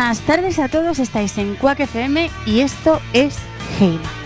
Buenas tardes a todos, estáis en Quack FM y esto es Heima.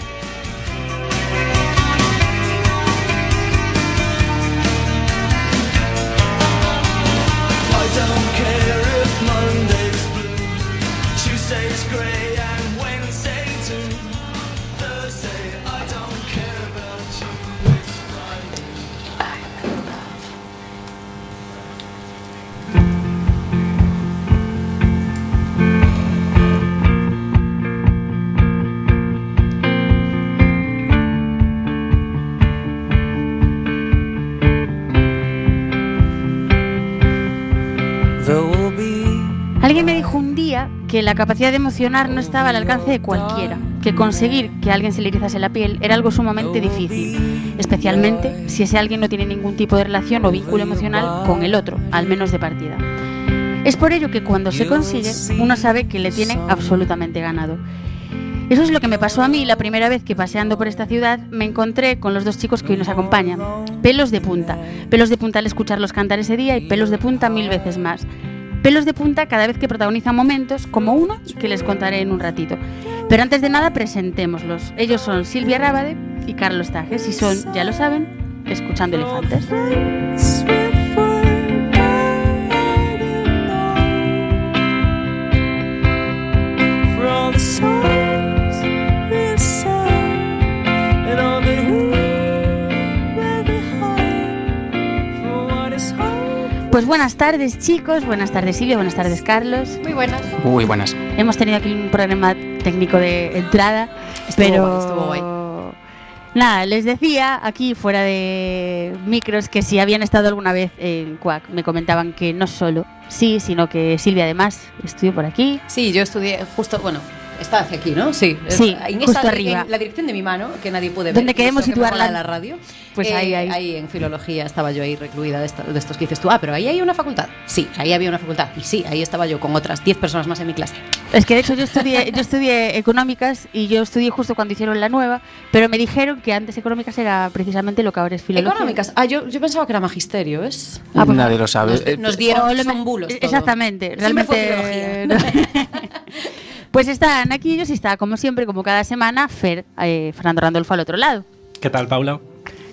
La capacidad de emocionar no estaba al alcance de cualquiera, que conseguir que alguien se le erizase la piel era algo sumamente difícil, especialmente si ese alguien no tiene ningún tipo de relación o vínculo emocional con el otro, al menos de partida. Es por ello que cuando se consigue, uno sabe que le tienen absolutamente ganado. Eso es lo que me pasó a mí la primera vez que paseando por esta ciudad me encontré con los dos chicos que hoy nos acompañan. Pelos de punta. Pelos de punta al escucharlos cantar ese día y pelos de punta mil veces más. Pelos de punta cada vez que protagonizan momentos como uno que les contaré en un ratito. Pero antes de nada presentémoslos. Ellos son Silvia Rábade y Carlos Tajes y son, ya lo saben, escuchando elefantes. Pues buenas tardes chicos, buenas tardes Silvia, buenas tardes Carlos. Muy buenas. Muy buenas. Hemos tenido aquí un problema técnico de entrada, Estuvo pero guay, estuvo guay. nada, les decía aquí fuera de micros que si habían estado alguna vez en Quack, me comentaban que no solo sí, sino que Silvia además estudió por aquí. Sí, yo estudié justo, bueno, está hacia aquí, ¿no? Sí, es- Sí, en justo esa- arriba. en la dirección de mi mano, que nadie puede ver. Donde y queremos que situarla. de la radio. Pues Eh, ahí, ahí. Ahí en filología estaba yo ahí recluida de, esta- de estos que dices tú. Ah, pero ahí hay una facultad. Sí, ahí había una facultad. Y sí, ahí estaba yo con otras 10 personas más en mi clase. Es que de hecho yo estudié, yo estudié económicas y yo estudié justo cuando hicieron la nueva, pero me dijeron que antes económicas era precisamente lo que ahora es filología. Económicas. Ah, yo, yo pensaba que era magisterio, ¿ves? Ah, pues Nadie lo sabe. Nos, nos dieron son bulos. todo. Exactamente, Siempre fue realmente. pues están aquí ellos y está, como siempre, como cada semana, Fer, eh, Fernando Randolfo al otro lado. ¿Qué tal, Paula?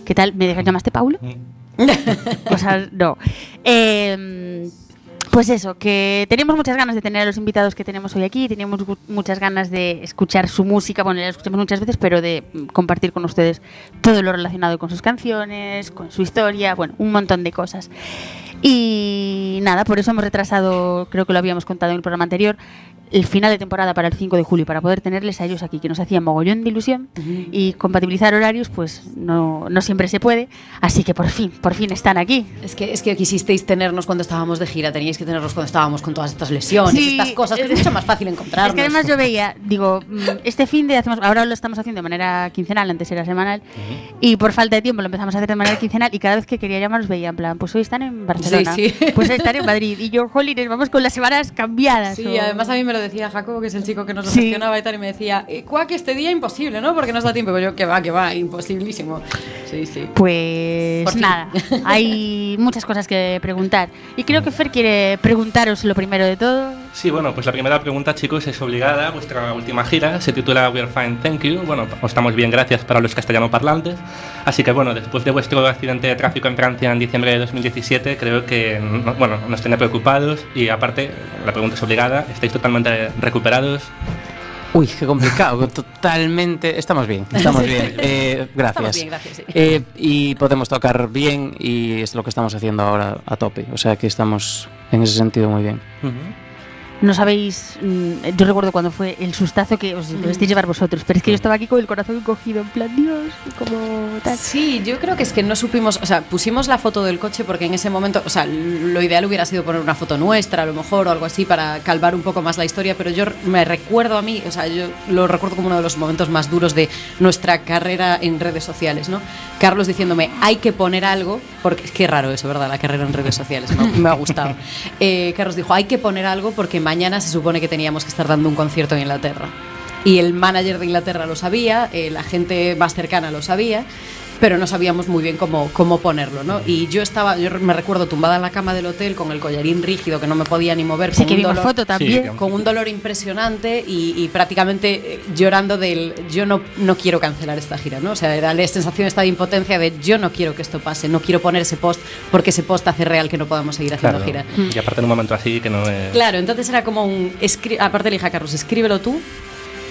¿Qué tal? ¿Me dejas llamaste Paulo? Mm. Cosas, no. Eh, pues eso, que teníamos muchas ganas de tener a los invitados que tenemos hoy aquí, teníamos gu- muchas ganas de escuchar su música, bueno, ya la escuchamos muchas veces, pero de mm, compartir con ustedes todo lo relacionado con sus canciones, con su historia, bueno, un montón de cosas. Y nada, por eso hemos retrasado, creo que lo habíamos contado en el programa anterior, el final de temporada para el 5 de julio, para poder tenerles a ellos aquí, que nos hacía mogollón de ilusión y compatibilizar horarios, pues no, no siempre se puede, así que por fin, por fin están aquí. Es que, es que quisisteis tenernos cuando estábamos de gira, teníais que tenernos cuando estábamos con todas estas lesiones, Sí, estas cosas, que es es- mucho más fácil encontrarnos. Es que además yo veía, digo, mm, este fin de hacemos, ahora lo estamos haciendo de manera quincenal, antes era semanal, y por falta de tiempo lo empezamos a hacer de manera quincenal y cada vez que quería llamaros veía en plan, pues hoy están en Barcelona, Sí, sí. pues están en Madrid y yo, jolines, vamos con las semanas cambiadas. Sí, o- además a mí me lo decía Jacobo, que es el chico que nos lo Sí. gestionaba y tal, y me decía, eh, cuac, este día imposible, ¿no? Porque no os da tiempo. Y yo, que va, que va, imposibilísimo. Sí, sí. Pues nada, hay muchas cosas que preguntar. Y creo que Fer quiere preguntaros lo primero de todo. Sí, bueno, pues la primera pregunta, chicos, es obligada. Vuestra última gira se titula We're Fine, Thank You. Bueno, os estamos bien, gracias para los castellano parlantes. Así que, bueno, después de vuestro accidente de tráfico en Francia en diciembre de 2017, creo que, no- bueno, nos tiene preocupados. Y aparte, la pregunta es obligada. ¿Estáis totalmente recuperados? Uy, qué complicado. Totalmente. Estamos bien. Estamos bien. Eh, gracias. Estamos bien, gracias. sí. Eh, y podemos tocar bien y es lo que estamos haciendo ahora a tope. O sea que estamos en ese sentido muy bien. No sabéis, mm, yo recuerdo cuando fue el sustazo que os debisteis llevar vosotros, pero es que yo estaba aquí con el corazón encogido, en plan, Dios, como tal. Sí, yo creo que es que no supimos, o sea, pusimos la foto del coche porque en ese momento, o sea, lo ideal hubiera sido poner una foto nuestra, a lo mejor, o algo así, para calvar un poco más la historia, pero yo me recuerdo a mí, o sea, yo lo recuerdo como uno de los momentos más duros de nuestra carrera en redes sociales, ¿no? Carlos diciéndome, hay que poner algo, porque es que raro eso, ¿verdad? La carrera en redes sociales, ¿no? me ha gustado. Eh, Carlos dijo, hay que poner algo porque mañana se supone que teníamos que estar dando un concierto en Inglaterra. Y el manager de Inglaterra lo sabía, eh, la gente más cercana lo sabía. pero no sabíamos muy bien cómo, cómo ponerlo, ¿no? Y yo estaba, yo me recuerdo tumbada en la cama del hotel con el collarín rígido que no me podía ni mover. Sí con que un vimos dolor- foto también. Sí, con un dolor impresionante y, y prácticamente eh, llorando del yo no, no quiero cancelar esta gira, ¿no? O sea, era la sensación esta de impotencia de yo no quiero que esto pase, no quiero poner ese post porque ese post hace real que no podamos seguir haciendo Claro. gira. Y aparte en un momento así que no es... Claro, entonces era como un. Aparte le dije a Carlos, escríbelo tú.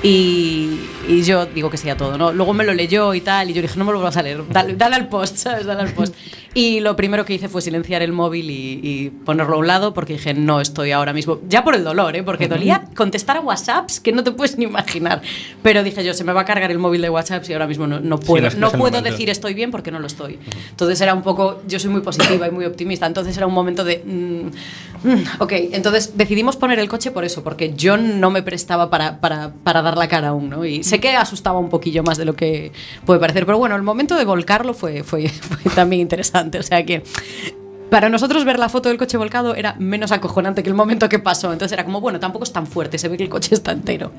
Y, y yo digo que sí a todo, ¿no? Luego me lo leyó y tal, y yo dije, no me lo vuelvas a leer, dale, dale al post, ¿sabes? Dale al post. Y lo primero que hice fue silenciar el móvil y, y ponerlo a un lado porque dije, no estoy ahora mismo, ya por el dolor, ¿eh? Porque dolía contestar a WhatsApps que no te puedes ni imaginar. Pero dije yo, se me va a cargar el móvil de WhatsApps y ahora mismo no, no puedo, es- no puedo decir estoy bien porque no lo estoy. Entonces era un poco, yo soy muy positiva y muy optimista, entonces era un momento de, mm, mm, ok, entonces decidimos poner el coche por eso, porque yo no me prestaba para, para, para dar la cara aún, ¿no? Y sé que asustaba un poquillo más de lo que puede parecer, pero bueno, el momento de volcarlo fue, fue, fue también interesante, o sea que... Para nosotros ver la foto del coche volcado era menos acojonante que el momento que pasó. Entonces era como, bueno, tampoco es tan fuerte, se ve que el coche está entero.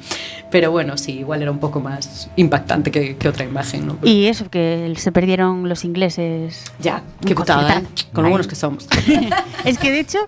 Pero bueno, sí, igual era un poco más impactante que, que otra imagen, ¿no? Y eso, que se perdieron los ingleses. Ya, qué putada, ¿eh? Con lo buenos que somos. Es que de hecho,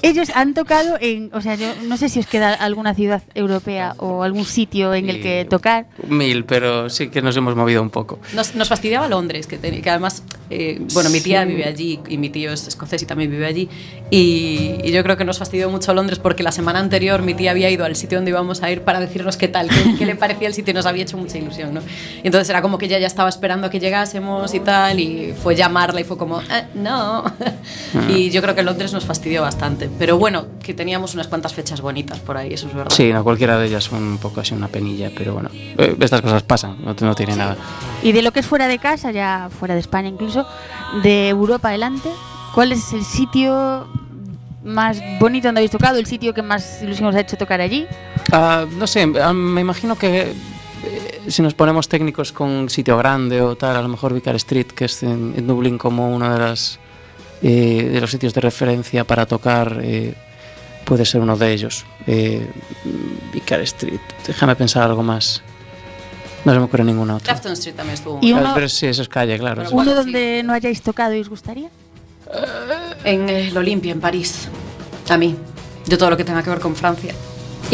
ellos han tocado en. O sea, yo no sé si os queda alguna ciudad europea o algún sitio en el que tocar. Mil, pero sí que nos hemos movido un poco. Nos, nos fastidiaba Londres, que, ten- que además, eh, bueno, mi tía Sí. vive allí y mi tío es escocés y también vive allí. Y, y yo creo que nos fastidió mucho Londres porque la semana anterior mi tía había ido al sitio donde íbamos a ir para decirnos qué tal, qué, qué le parecía el sitio y nos había hecho mucha ilusión, ¿no? Y entonces era como que ella ya estaba esperando a que llegásemos y tal, y fue llamarla y fue como, "Eh, no. y yo creo que Londres nos fastidió bastante. Pero bueno, que teníamos unas cuantas fechas bonitas por ahí, eso es verdad. Sí, no, cualquiera de ellas un poco así una penilla, pero bueno, eh, estas cosas pasan, no, no tiene nada. Y de lo que es fuera de casa, ya fuera de España incluso, de Europa adelante, ¿cuál es el sitio más bonito donde habéis tocado? ¿El sitio que más ilusión os ha hecho tocar allí? Ah, no sé, ah, me imagino que eh, si nos ponemos técnicos con sitio grande o tal, a lo mejor Vicar Street, que es en, en Dublín como uno de, las, eh, de los sitios de referencia para tocar, eh, puede ser uno de ellos. Eh, Vicar Street, déjame pensar algo más. No se me ocurre ninguna otra. Grafton Street también estuvo Y uno- Pero sí, eso es calle, claro. ¿Uno sí. donde no hayáis tocado y os gustaría? En el Olimpia, en París. A mí. De todo lo que tenga que ver con Francia.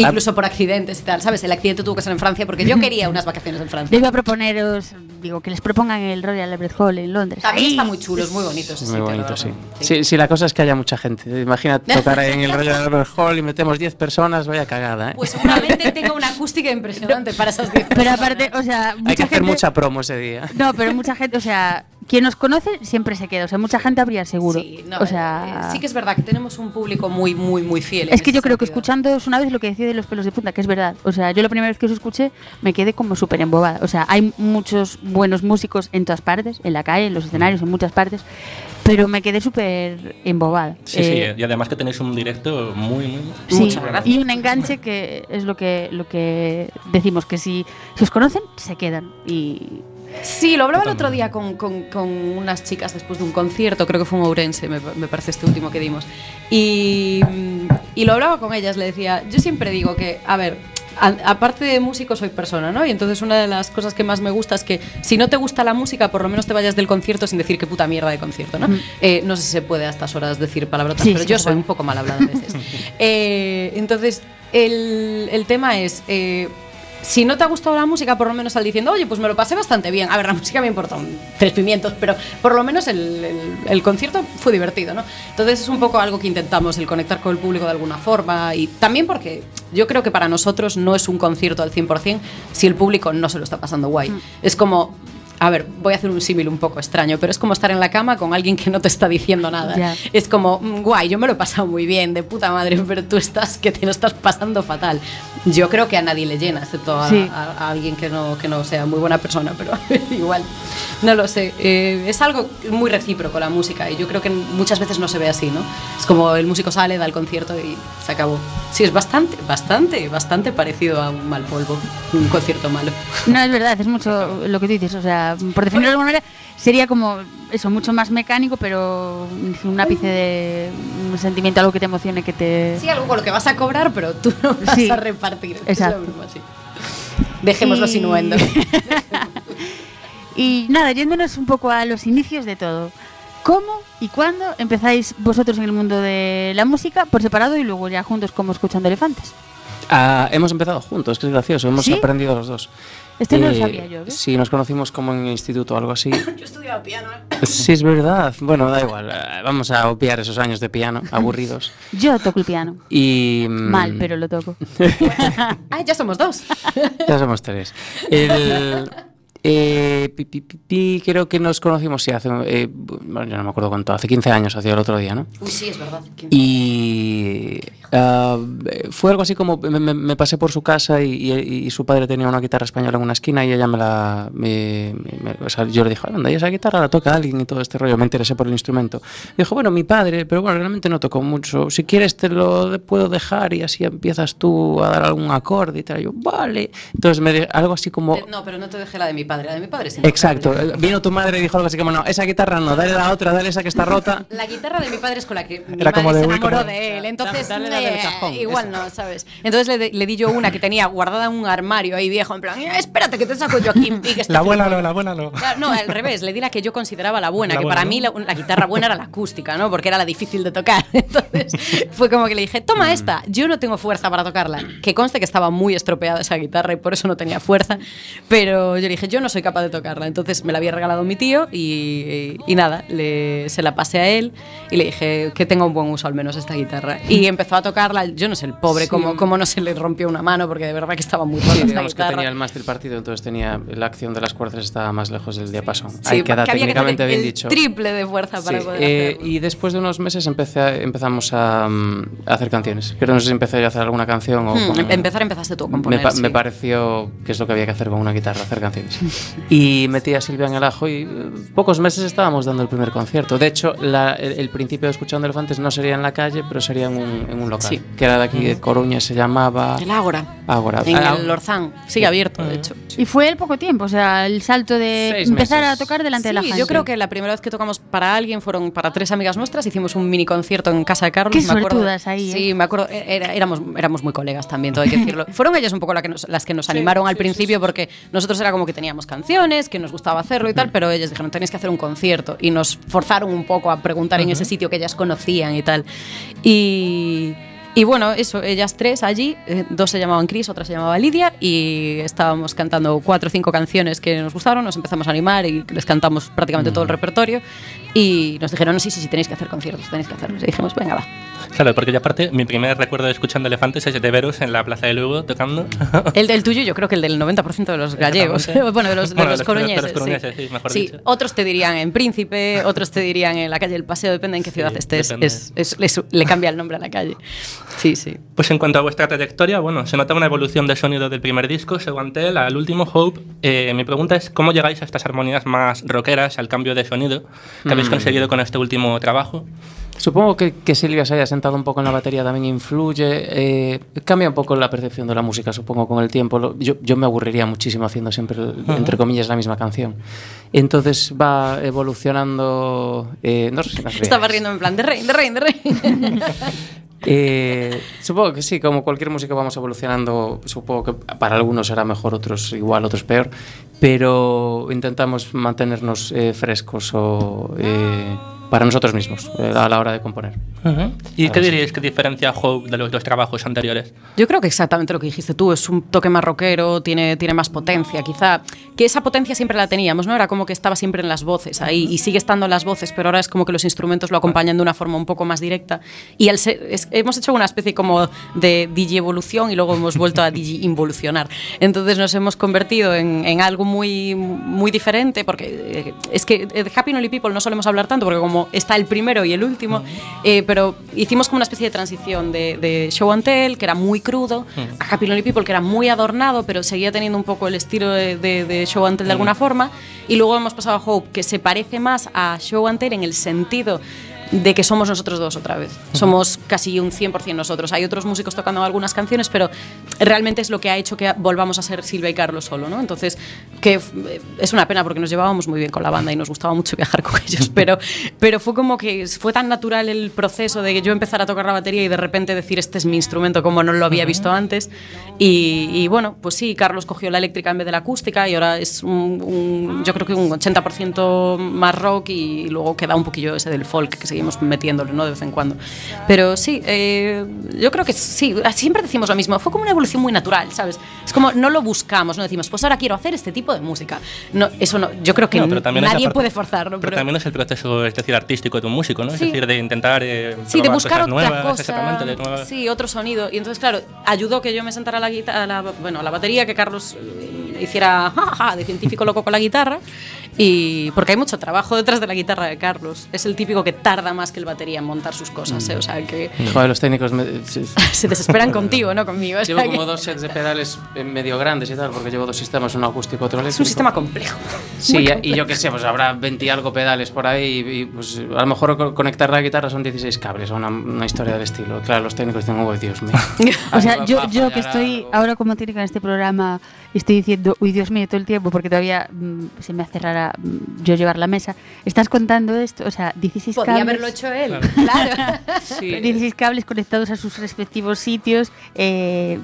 Incluso por accidentes y tal. ¿Sabes? El accidente tuvo que ser en Francia porque yo quería unas vacaciones en Francia. Yo iba a proponeros, digo, que les propongan el Royal Albert Hall en Londres. También está muy chulo, es muy bonito ese Muy sitio, bonito, sí. sí. Sí, la cosa es que haya mucha gente. Imagina tocar en el Royal Albert Hall y metemos 10 personas, vaya cagada, ¿eh? Pues seguramente tenga una acústica impresionante para esas 10 Pero aparte, o sea, mucha Hay que hacer gente- mucha promo ese día. No, pero mucha gente, o sea, quien nos conoce siempre se queda. O sea, mucha gente habría seguro. Sí, no, o sea, eh, sí que es verdad que tenemos un público muy, muy, muy fiel. es que yo creo que escuchándoos una vez lo que decía de los pelos de punta, que es verdad. O sea, yo la primera vez que os escuché me quedé como súper embobada. O sea, hay muchos buenos músicos en todas partes, en la calle, en los escenarios, en muchas partes, pero me quedé súper embobada. Sí, Eh, sí, y además que tenéis un directo muy, muy... Sí, Muchas gracias. y un enganche que es lo que lo que decimos, que si, si os conocen, se quedan. Y Sí, lo hablaba el otro día con, con- con unas chicas después de un concierto, creo que fue en Ourense, me, me parece este último que dimos. Y, y lo hablaba con ellas, le decía, yo siempre digo que, a ver, a- aparte de músico soy persona, ¿no? Y entonces una de las cosas que más me gusta es que si no te gusta la música, por lo menos te vayas del concierto sin decir qué puta mierda de concierto, ¿no? Mm. Eh, no sé si se puede a estas horas decir palabrotas, Sí, pero sí yo soy un poco mal hablada a veces. Eh, entonces, el, el tema es... eh, si no te ha gustado la música, por lo menos al diciendo, oye, pues me lo pasé bastante bien. A ver, la música me importa un tres pimientos, pero por lo menos el, el- el concierto fue divertido, ¿no? Entonces es un poco algo que intentamos, el conectar con el público de alguna forma y también porque yo creo que para nosotros no es un concierto al 100% si el público no se lo está pasando guay. Mm. Es como... A ver, voy a hacer un símil un poco extraño, pero es como estar en la cama con alguien que no te está diciendo nada. Ya. Es como, mm, guay, yo me lo he pasado muy bien, de puta madre, pero tú estás que te lo estás pasando fatal. Yo creo que a nadie le llena, excepto a, Sí. a- a alguien que no, que no sea muy buena persona, pero igual, no lo sé. Eh, es algo muy recíproco la música y yo creo que muchas veces no se ve así, ¿no? Es como el músico sale, da el concierto y se acabó. Sí, es bastante, bastante, bastante parecido a un mal polvo, un concierto malo. no es verdad, es mucho lo que tú dices. O sea, por definirlo de alguna manera, sería como eso, mucho más mecánico, pero un ápice de un sentimiento, algo que te emocione, que te. Sí, algo con lo que vas a cobrar, pero tú no vas Sí, a repartir. exacto. Es lo mismo así. Dejémoslo Y-. Y nada, yéndonos un poco a los inicios de todo. ¿Cómo y cuándo empezáis vosotros en el mundo de la música por separado y luego ya juntos como escuchando elefantes? Ah, hemos empezado juntos, que es gracioso, hemos ¿Sí? aprendido los dos. Este no lo Eh, sabía yo, ¿ves? Sí, nos conocimos como en el instituto o algo así. Yo estudiaba piano. ¿eh? Sí, es verdad. Bueno, da igual. eh, Vamos a obviar esos años de piano, aburridos. Yo toco el piano. Y. mm, Mal, pero lo toco. Ah, ya somos dos. Ya somos tres. El, eh, pi, pi, pi, creo que nos conocimos, sí, hace. eh, bueno, yo no me acuerdo cuánto, hace 15 años, hacía el otro día, ¿no? Uy, sí, es verdad. Y ah, fue algo así como me, me- me pasé por su casa y, y- y su padre tenía una guitarra española en una esquina y ella me la. me- o sea, yo le dije, anda, ¿y esa guitarra la toca alguien y todo este rollo. Me interesé por el instrumento. Dijo, bueno, mi padre, pero bueno, realmente no tocó mucho. Si quieres, te lo puedo dejar y así empiezas tú a dar algún acorde y tal. Y yo, vale. Entonces, me algo así como. No, pero no te dejé la de mi padre, la de mi padre sí. Exacto. Vino tu madre y dijo algo así como, no, esa guitarra no, dale la otra, dale esa que está rota. La guitarra de mi padre es con la que mi Era madre como de, se enamoró como- de él. Entonces, Dale la del eh, cajón, igual esa. no, ¿sabes? Entonces le, de- le di yo una que tenía guardada en un armario ahí viejo, en plan, "Eh, espérate que te saco yo aquí. y que este La buena flipo". no, la buena no. Claro, no, al revés, le di la que yo consideraba la buena, La que buena, para ¿no? mí la, la guitarra buena era la acústica, ¿no? Porque era la difícil de tocar. Entonces fue como que le dije, Mm. toma esta, yo no tengo fuerza para tocarla. Que conste que estaba muy estropeada esa guitarra y por eso no tenía fuerza, pero yo le dije, yo no soy capaz de tocarla. Entonces me la había regalado mi tío y, y nada, le, se la pasé a él y le dije que tenga un buen uso al menos esta guitarra. Y empezó a tocarla, yo no sé, el pobre, Sí. cómo, cómo no se le rompió una mano, porque de verdad que estaba muy rota Sí, digamos que tenía el mástil partido, entonces tenía la acción de las cuerdas estaba más lejos del diapasón. Sí, Ahí queda que que técnicamente tener bien el dicho. triple de fuerza para poder eh, hacerlo. y después de unos meses empecé a- empezamos a, mm, a hacer canciones. Pero no sé si empecé a hacer alguna canción o... Hmm, con- em- empezar empezaste tú a me, componer. sí. me pareció que es lo que había que hacer con una guitarra, hacer canciones. y metí a Silvia en el ajo y eh, pocos meses estábamos dando el primer concierto. De hecho, la- el, el principio de Escuchando Elefantes no sería en la calle, pero sería en un, en un local, Sí. que era de aquí de Coruña, se llamaba El Ágora, Ágora. en Ah, el Lorzán. Sigue abierto, de hecho. Y fue el poco tiempo, o sea, el salto de Seis empezar meses. a tocar delante de la Sí, gente. yo creo que la primera vez que tocamos para alguien fueron para tres amigas nuestras. Hicimos un mini concierto en casa de Carlos. Qué me acuerdo. ahí, ¿eh? Sí, me acuerdo. era- éramos, éramos muy colegas también, todo hay que decirlo. fueron ellas un poco la que nos- las que nos animaron al principio porque nosotros era como que teníamos canciones, que nos gustaba hacerlo y tal, pero ellas dijeron, tenéis que hacer un concierto. Y nos forzaron un poco a preguntar en ese sitio que ellas conocían y tal. Y. Y bueno, eso, ellas tres allí, eh, dos se llamaban Chris, otra se llamaba Lidia, y estábamos cantando cuatro o cinco canciones que nos gustaron, nos empezamos a animar y les cantamos prácticamente todo el repertorio. Y nos dijeron, no, sí, sí, sí, tenéis que hacer conciertos, tenéis que hacerlos. Y dijimos, venga, va. Claro, porque yo aparte, mi primer recuerdo de escuchando elefantes es de veros en la Plaza de Lugo tocando. El del tuyo, yo creo que el del 90% de los gallegos, bueno, de los, de Bueno, los de los- coruñeses. coruñeses, sí, mejor Sí, dicho. otros te dirían en Príncipe, otros te dirían en la calle del Paseo, depende en qué ciudad Sí, estés, es, es- es- le cambia el nombre a la calle. Sí, sí. Pues en cuanto a vuestra trayectoria, bueno, se nota una evolución del sonido del primer disco, Seguantel, al último Hope. Eh, mi pregunta es, ¿cómo llegáis a estas armonías más rockeras, al cambio de sonido que habéis Mm. conseguido con este último trabajo? Supongo que, que Silvia se haya sentado un poco en la batería también influye. eh, cambia un poco la percepción de la música, supongo, con el tiempo. Lo- yo, yo me aburriría muchísimo haciendo siempre, el- entre comillas, la misma canción. Entonces va evolucionando. eh, no sé si. Estaba riendo en plan, de rey, de rey, de rey. Eh, supongo que sí, como cualquier música vamos evolucionando. Supongo que para algunos será mejor, otros igual, otros peor. Pero intentamos mantenernos eh, frescos o, eh, para nosotros mismos eh, a la hora de componer. ¿Y Claro, qué sí. diríais que diferencia Hope de los dos trabajos anteriores? Yo creo que exactamente lo que dijiste tú, es un toque más rockero, tiene, tiene más potencia, quizá. Que esa potencia siempre la teníamos, ¿no? Era como que estaba siempre en las voces ahí y sigue estando en las voces, pero ahora es como que los instrumentos lo acompañan de una forma un poco más directa. Y al ser- es- hemos hecho una especie como de DJ evolución y luego hemos vuelto a DJ involucionar. Entonces nos hemos convertido en, en algo muy, muy diferente, porque eh, es que de Happy Only People no solemos hablar tanto, porque como está el primero y el último, eh, pero hicimos como una especie de transición de, de Show and Tell, que era muy crudo, a Happy Lonely People, que era muy adornado, pero seguía teniendo un poco el estilo de, de- de Show and Tell de alguna forma, y luego hemos pasado a Hope, que se parece más a Show and Tell en el sentido de que somos nosotros dos otra vez. Somos casi un 100% nosotros. Hay otros músicos tocando algunas canciones, pero realmente es lo que ha hecho que volvamos a ser Silvia y Carlos solo, ¿no? Entonces, que f- es una pena porque nos llevábamos muy bien con la banda y nos gustaba mucho viajar con ellos, pero, pero fue como que fue tan natural el proceso de que yo empezar a tocar la batería y de repente decir este es mi instrumento como no lo había visto antes. Y, y bueno, pues sí, Carlos cogió la eléctrica en vez de la acústica y ahora es un, un- yo creo que un 80% más rock y luego queda un poquillo ese del folk que seguimos metiéndole, ¿no? De vez en cuando. Pero sí, eh, yo creo que sí, siempre decimos lo mismo, fue como una evolución muy natural, ¿sabes? Es como no lo buscamos, no decimos, pues ahora quiero hacer este tipo de música. No, eso no, yo creo que No, pero también nadie aparte- puede forzarlo. Pero, también es el proceso, es decir, artístico de un músico, ¿no? Sí. Es decir, de intentar eh, Sí, de buscar cosas otra nuevas, cosa. de nuevas- Sí, otro sonido. Y entonces, claro, ayudó que yo me sentara a la, guita- a la, bueno, a la batería, que Carlos eh, hiciera ja, ja, de científico loco con la guitarra. Y porque hay mucho trabajo detrás de la guitarra de Carlos. Es el típico que tarda más que el batería en montar sus cosas. Mm. ¿eh? O sea, que Joder, los técnicos me- se desesperan contigo, no conmigo. O sea, Llevo que como dos sets de pedales medio grandes y tal, porque llevo dos sistemas, uno acústico y otro es eléctrico. un sistema complejo. Sí, Muy y- complejo. yo qué sé, pues habrá 20 y algo pedales por ahí y, y, pues a lo mejor co- conectar la guitarra son 16 cables o una, una historia del estilo. Claro, los técnicos dicen, oh Dios mío. O sea, yo, yo que estoy algo. ahora como técnica en este programa, estoy diciendo, uy, Dios mío, todo el tiempo, porque todavía mm, se me hace rara mm, yo llevar la mesa. Estás contando esto, o sea, 16 Podía cables. haberlo hecho él. Claro. Sí, 16 cables conectados a sus respectivos sitios. Eh.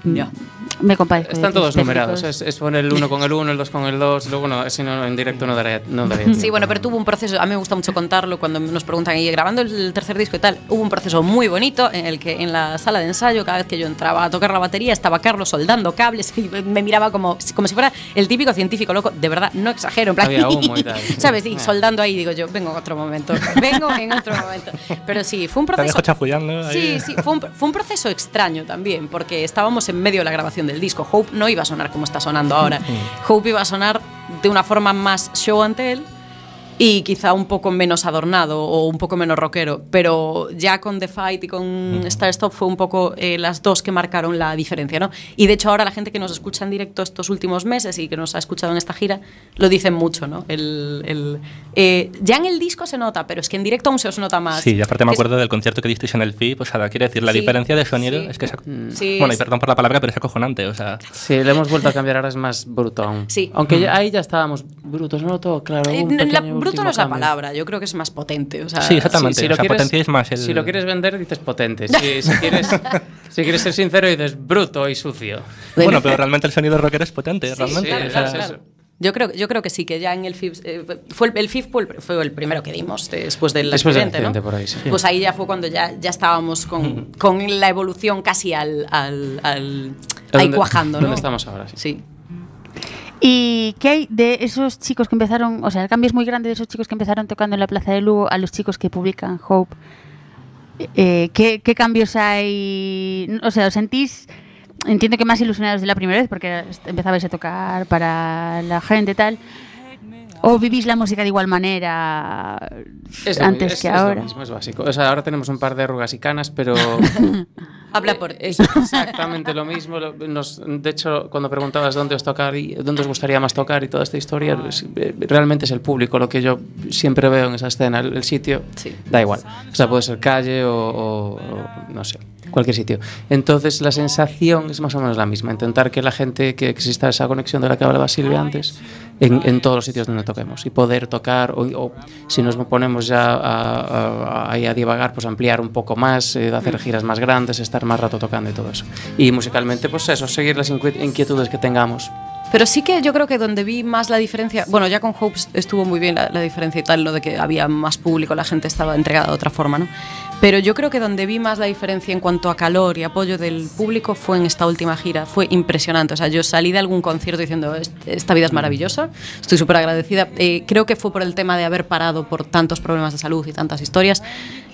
Me compadezco. de Están todos numerados, es, es poner el 1 con el 1, el 2 con el 2, luego no, si no, en directo no daría, no daría Sí, bueno, pero tuvo un proceso, a mí me gusta mucho contarlo cuando nos preguntan, y grabando el tercer disco y tal, hubo un proceso muy bonito en el que en la sala de ensayo, cada vez que yo entraba a tocar la batería, estaba Carlos soldando cables y me miraba como, como si fuera el típico científico loco, de verdad, no exagero, en plan, Había humo ¿sabes? Y Ah. soldando ahí, digo yo, vengo en otro momento, vengo en otro momento. Pero sí, fue un Te proceso... dejo chapullando. Sí, sí, fue un, fue un proceso extraño también, porque estábamos en medio de la grabación del disco. Hope no iba a sonar como está sonando ahora. Hope iba a sonar de una forma más show and tell y quizá un poco menos adornado o un poco menos rockero, pero ya con The Fight y con Star Stop fue un poco eh, las dos que marcaron la diferencia, ¿no? Y de hecho ahora la gente que nos escucha en directo estos últimos meses y que nos ha escuchado en esta gira lo dicen mucho, ¿no? El, el- eh, ya en el disco se nota, pero es que en directo aún se os nota más. Sí, y aparte me Que es- acuerdo del concierto que disteis en el FIP, o sea, quiere decir, la Sí, diferencia de sonido sí. es que es, Sí, bueno, y perdón por la palabra, pero es acojonante, o sea, Sí, le hemos vuelto a cambiar, ahora es más bruto aún. Sí. Aunque ya- ahí ya estábamos brutos, no todo, claro. Eh, un la- bruto no es la palabra, yo creo que es más potente. O sea, Sí, exactamente. si o sea, potenciáis más el- Si lo quieres vender, dices potente. Si, si quieres, si quieres ser sincero, dices bruto y sucio. bueno, pero realmente el sonido rockero es potente, realmente. sí, o claro, sea, claro. Yo creo, yo creo que sí, que ya en el FIF, eh, fue el, el FIF fue el, fue el primero que dimos después del Después del accidente, ¿no? accidente, por ahí, sí. Pues ahí ya fue cuando ya, ya estábamos con, con la evolución casi al, al, al- ahí ¿Dónde- cuajando, ¿no? dónde estamos ahora? Sí. Sí. ¿Y qué hay de esos chicos que empezaron, o sea, el cambio es muy grande de esos chicos que empezaron tocando en la Plaza de Lugo a los chicos que publican Hope? Eh, ¿qué, qué cambios hay? O sea, ¿os sentís, entiendo que más ilusionados de la primera vez porque empezabais a tocar para la gente y tal? ¿O vivís la música de igual manera Es antes es- que es lo ahora? mismo, es básico. O sea, ahora tenemos un par de arrugas y canas, pero Habla por ti. es exactamente lo mismo. Nos- de hecho, cuando preguntabas dónde os tocar y dónde os gustaría más tocar y toda esta historia, es- eh, realmente es el público lo que yo siempre veo en esa escena. El, el sitio Sí. da igual. O sea, puede ser calle o, o- o no sé, cualquier sitio. Entonces, la sensación es más o menos la misma. Intentar que la gente, que exista esa conexión de la que hablaba Silvia antes, en, todos los sitios donde toquemos y poder tocar o, o si nos ponemos ya a, a- divagar, pues ampliar un poco más, eh, hacer giras más grandes, estar más rato tocando y todo eso. Y musicalmente, pues eso, seguir las inquie- inquietudes que tengamos. Pero sí que yo creo que donde vi más la diferencia, bueno, ya con Hopes estuvo muy bien la, diferencia y tal, lo de que había más público, la gente estaba entregada de otra forma, ¿no? Pero yo creo que donde vi más la diferencia en cuanto a calor y apoyo del público fue en esta última gira, fue impresionante. O sea, yo salí de algún concierto diciendo, "Est- esta vida es maravillosa, estoy súper agradecida. Eh, creo que fue por el tema de haber parado por tantos problemas de salud y tantas historias,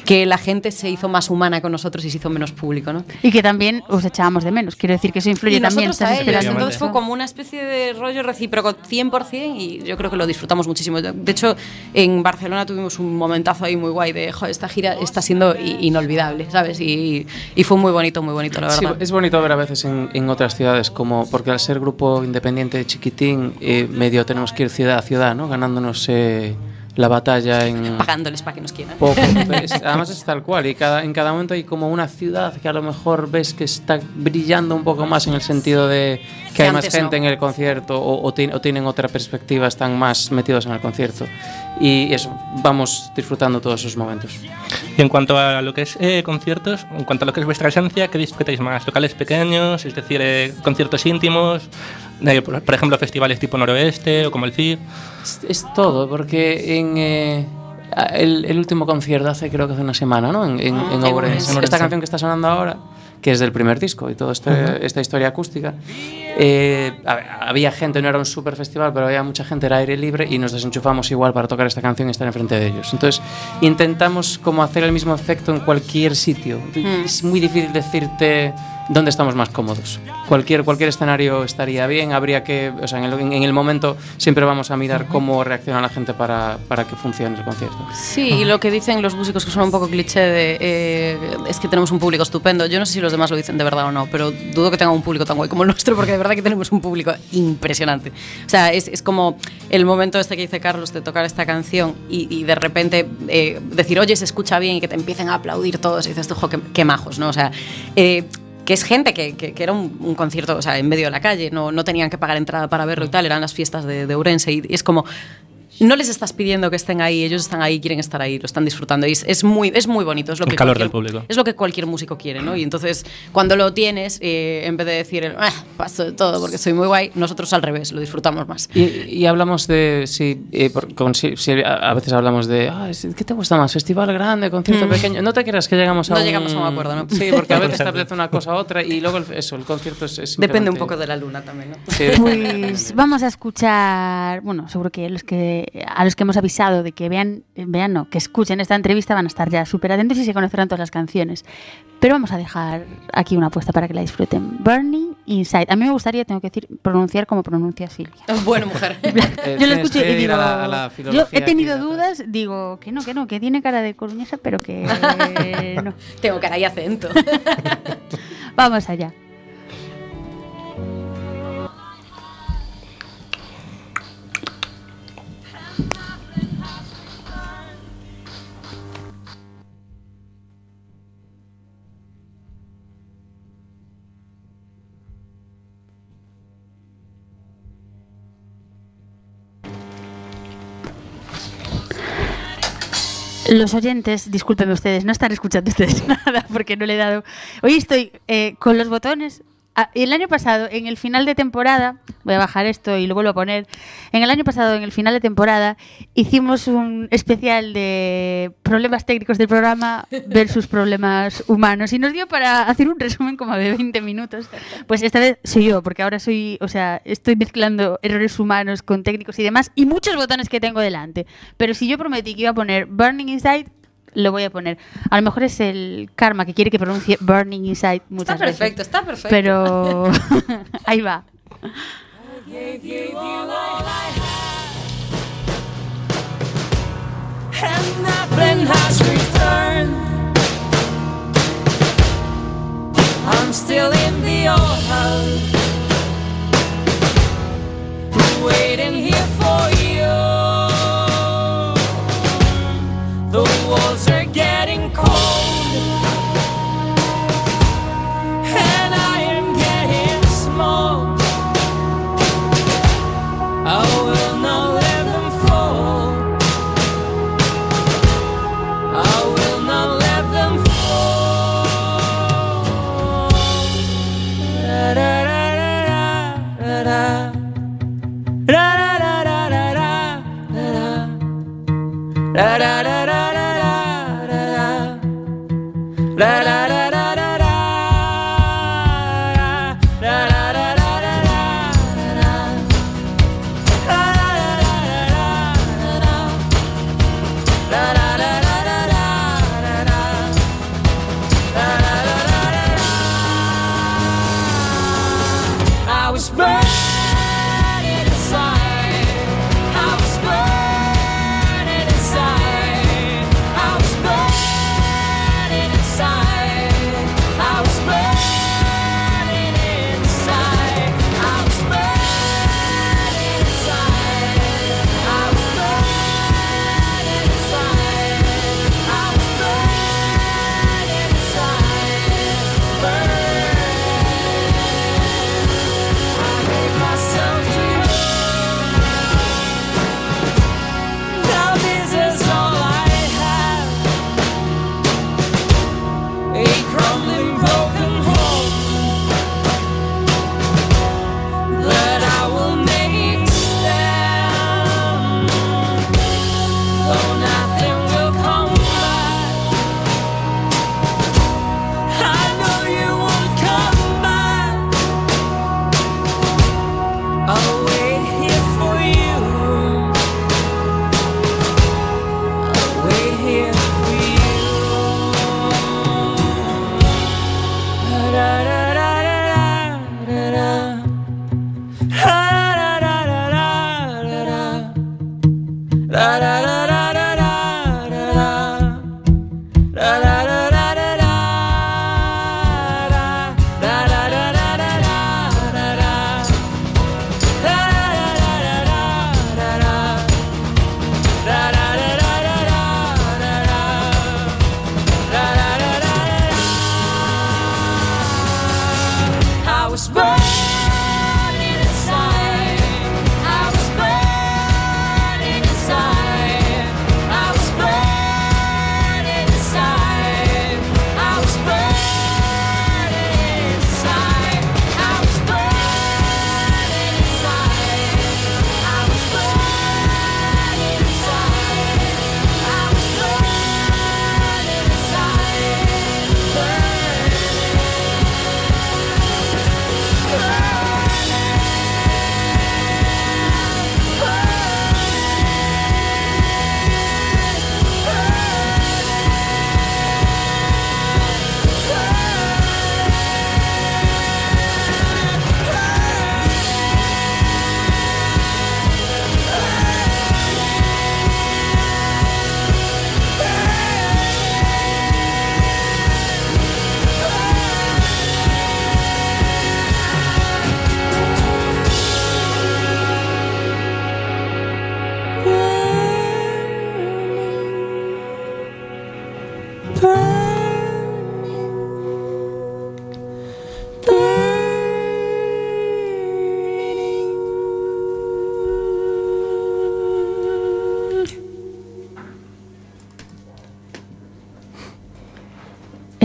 que la gente se hizo más humana con nosotros y se hizo menos público, ¿no? Y que también os echábamos de menos. Quiero decir que eso influye y también. nosotros a ellos. Entonces fue como una especie de rollo recíproco 100% y yo creo que lo disfrutamos muchísimo. De hecho, en Barcelona tuvimos un momentazo ahí muy guay de, "Jo, esta gira está siendo inolvidable, ¿sabes? Y, y fue muy bonito, muy bonito, la Sí, verdad. es bonito ver a veces en, en otras ciudades, como porque al ser grupo independiente chiquitín, eh, medio tenemos que ir ciudad a ciudad, ¿no? Ganándonos eh, la batalla en Pagándoles para que nos quieran. poco. Además es tal cual y cada, en cada momento hay como una ciudad que a lo mejor ves que está brillando un poco más en el sentido de que hay más gente no. en el concierto o, o o tienen otra perspectiva, están más metidos en el concierto. Y eso, vamos disfrutando todos esos momentos. Y en cuanto a lo que es eh, conciertos, en cuanto a lo que es vuestra esencia, ¿qué disfrutáis más? ¿Locales pequeños? Es decir, eh, conciertos íntimos, eh, por, por ejemplo, festivales tipo Noroeste o como el FIR. Es, es todo, porque en eh, el, el último concierto hace creo que hace una semana, ¿no? En, en, Ah, en. Ourense. Esta canción que está sonando ahora, que es del primer disco y toda este- esta historia acústica. eh, había gente, no era un super festival, pero había mucha gente, era aire libre y nos desenchufamos igual para tocar esta canción y estar enfrente de ellos. Entonces intentamos como hacer el mismo efecto en cualquier sitio. Mm. Es muy difícil decirte dónde estamos más cómodos. Cualquier, cualquier escenario estaría bien, habría que, o sea, en el, en el momento siempre vamos a mirar cómo reacciona la gente para, para que funcione el concierto. Sí, y lo que dicen los músicos que son un poco cliché de eh, es que tenemos un público estupendo. Yo no sé si los demás lo dicen de verdad o no, pero dudo que tengan un público tan guay como el nuestro, porque de verdad que tenemos un público impresionante. O sea, es, es como el momento este que dice Carlos de tocar esta canción y, y de repente eh, decir, oye, se escucha bien y que te empiecen a aplaudir todos y dices, tú, jo, qué, qué majos, ¿no? O sea, eh, que es gente que, que- que era un, un concierto, o sea, en medio de la calle, no, no tenían que pagar entrada para verlo y tal, eran las fiestas de, de Ourense y, y es como, no les estás pidiendo que estén ahí, ellos están ahí, quieren estar ahí, lo están disfrutando. Y es, es muy, es muy bonito. Es lo El que calor del público. Es lo que cualquier músico quiere, ¿no? Y entonces, cuando lo tienes, eh, en vez de decir, el, "Ah, paso de todo porque soy muy guay, nosotros al revés, lo disfrutamos más. Y, y hablamos de, sí, eh, por- con Sil- Silvia, a a veces hablamos de, ah, es- ¿qué te gusta más? ¿Festival grande, concierto Mm. pequeño? No te creas que llegamos a No un... llegamos a un acuerdo, ¿no? Sí, porque a veces te apetece una cosa u otra y luego el- eso, el concierto es... es Depende un poco de la luna también, ¿no? Sí, Pues vamos a escuchar, bueno, seguro que los que a los que hemos avisado de que vean, vean no, que escuchen esta entrevista van a estar ya súper atentos y se conocerán todas las canciones. Pero vamos a dejar aquí una apuesta para que la disfruten. Burning Inside. A mí me gustaría, tengo que decir, pronunciar como pronuncia Silvia. Bueno, mujer. Eh, Yo lo escuché que y ir digo, a la- a la yo filología he tenido aquí, dudas, digo que no, que no, que tiene cara de coruñesa, pero que no. Tengo cara y acento. Vamos allá. Los oyentes, discúlpenme ustedes, no están escuchando ustedes nada porque no le he dado. Hoy estoy eh, con los botones. Ah, El año pasado, en el final de temporada, voy a bajar esto y lo vuelvo a poner. En el año pasado, en el final de temporada, hicimos un especial de problemas técnicos del programa versus problemas humanos y nos dio para hacer un resumen como de 20 minutos. Pues esta vez soy yo, porque ahora soy, o sea, estoy mezclando errores humanos con técnicos y demás y muchos botones que tengo delante. Pero si yo prometí que iba a poner Burning Inside, lo voy a poner. A lo mejor es el karma que quiere que pronuncie Burning Inside Está muchas veces. perfecto, está perfecto. Pero ahí va. and nothing has returned. I'm still in the old house, waiting here for you.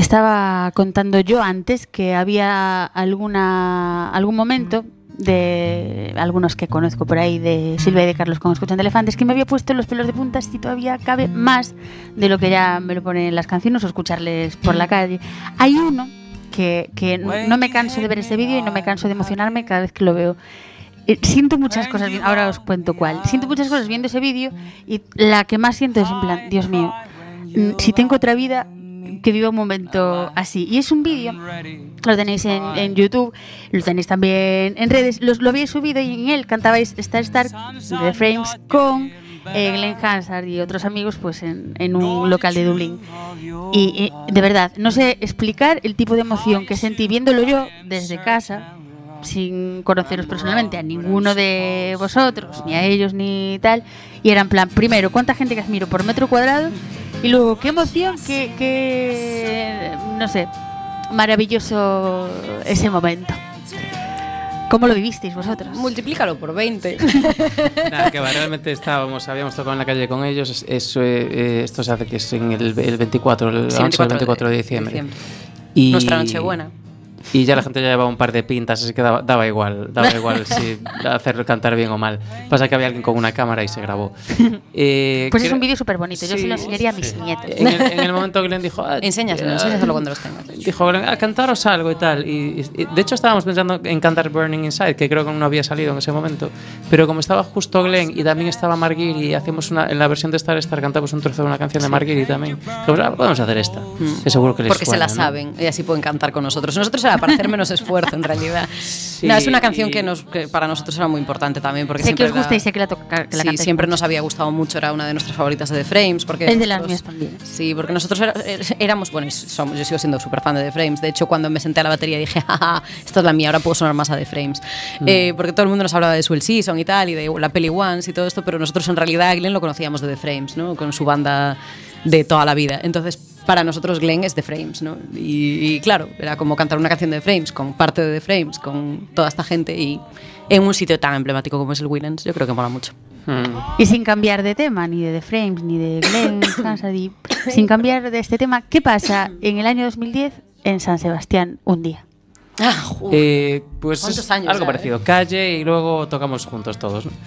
Estaba contando yo antes que había alguna algún momento de algunos que conozco por ahí de Silvia y de Carlos con Escuchan de Elefantes que me había puesto los pelos de punta si todavía cabe más de lo que ya me lo ponen en las canciones o escucharles por la calle. Hay uno que, que no me canso de ver ese vídeo y no me canso de emocionarme cada vez que lo veo. Eh, Siento muchas cosas, ahora os cuento cuál. Siento muchas cosas viendo ese vídeo y la que más siento es en plan, Dios mío, mm, si tengo otra vida, que viva un momento así. Y es un vídeo, lo tenéis en, en YouTube, lo tenéis también en redes, los, lo habéis subido y en él cantabais Star Star de The Frames con eh, Glenn Hansard y otros amigos pues en, en un local de Dublín. Y, y, de verdad, no sé explicar el tipo de emoción que sentí viéndolo yo desde casa, sin conoceros personalmente a ninguno de vosotros, ni a ellos, ni tal. Y era en plan, primero, cuánta gente que admiro por metro cuadrado, y luego, qué emoción, qué, qué no sé, maravilloso ese momento. ¿Cómo lo vivisteis vosotros? Multiplícalo por 20. Nada, que va, realmente estábamos, habíamos tocado en la calle con ellos. es- Eso, eh, eh, esto se hace que es en el, el 24, el, Sí, la noche del 24 de diciembre. Y, Nuestra Nochebuena. Y ya la gente ya llevaba un par de pintas, así que daba, daba igual, daba igual si hacerlo cantar bien o mal. Pasa que había alguien con una cámara y se grabó. Eh, Pues es un vídeo súper bonito, yo se Sí, lo enseñaría a mis nietos. En el, en el momento Glenn dijo... ah, Enséñaselo, enséñaselo cuando los tengas. Dijo, Glenn, a cantaros algo y tal. Y, y- de hecho estábamos pensando en cantar Burning Inside, que creo que no había salido en ese momento. Pero como estaba justo Glenn y también estaba Marguerite y hacemos una, en la versión de Star Star cantamos un trozo de una canción de Marguerite también. Dijimos, "Ah, podemos hacer esta. Que seguro que les Porque se suena, la ¿no? saben y así pueden cantar con nosotros. Nosotros era para hacer menos esfuerzo, en realidad. No, es una canción que, nos, que para nosotros era muy importante también. Porque Sé que siempre os gusta la- y sé que la, toca, que la sí, cantáis siempre mucho. nos había gustado mucho, era una de nuestras favoritas de The Frames. Porque Es de las mías también. Sí, porque nosotros era- er- éramos, bueno, somos, yo sigo siendo súper fan de The Frames. De hecho, cuando me senté a la batería dije, jaja, esta es la mía, ahora puedo sonar más a The Frames. Eh, porque todo el mundo nos hablaba de Swell Season y tal, y de la peli Once y todo esto, pero nosotros en realidad a Glenn lo conocíamos de The Frames, ¿no? Con su banda de toda la vida. Entonces, para nosotros Glenn es The Frames, ¿no? Y, y claro, era como cantar una canción de The Frames con parte de The Frames, con toda esta gente y en un sitio tan emblemático como es el Willens, yo creo que mola mucho. Y sin cambiar de tema, ni de The Frames, ni de Glenn sin cambiar de este tema, ¿qué pasa en el año 2010 en San Sebastián un día? Ah, Eh, pues ¿Cuántos es años algo ya, parecido. Calle y luego tocamos juntos todos. ¿no?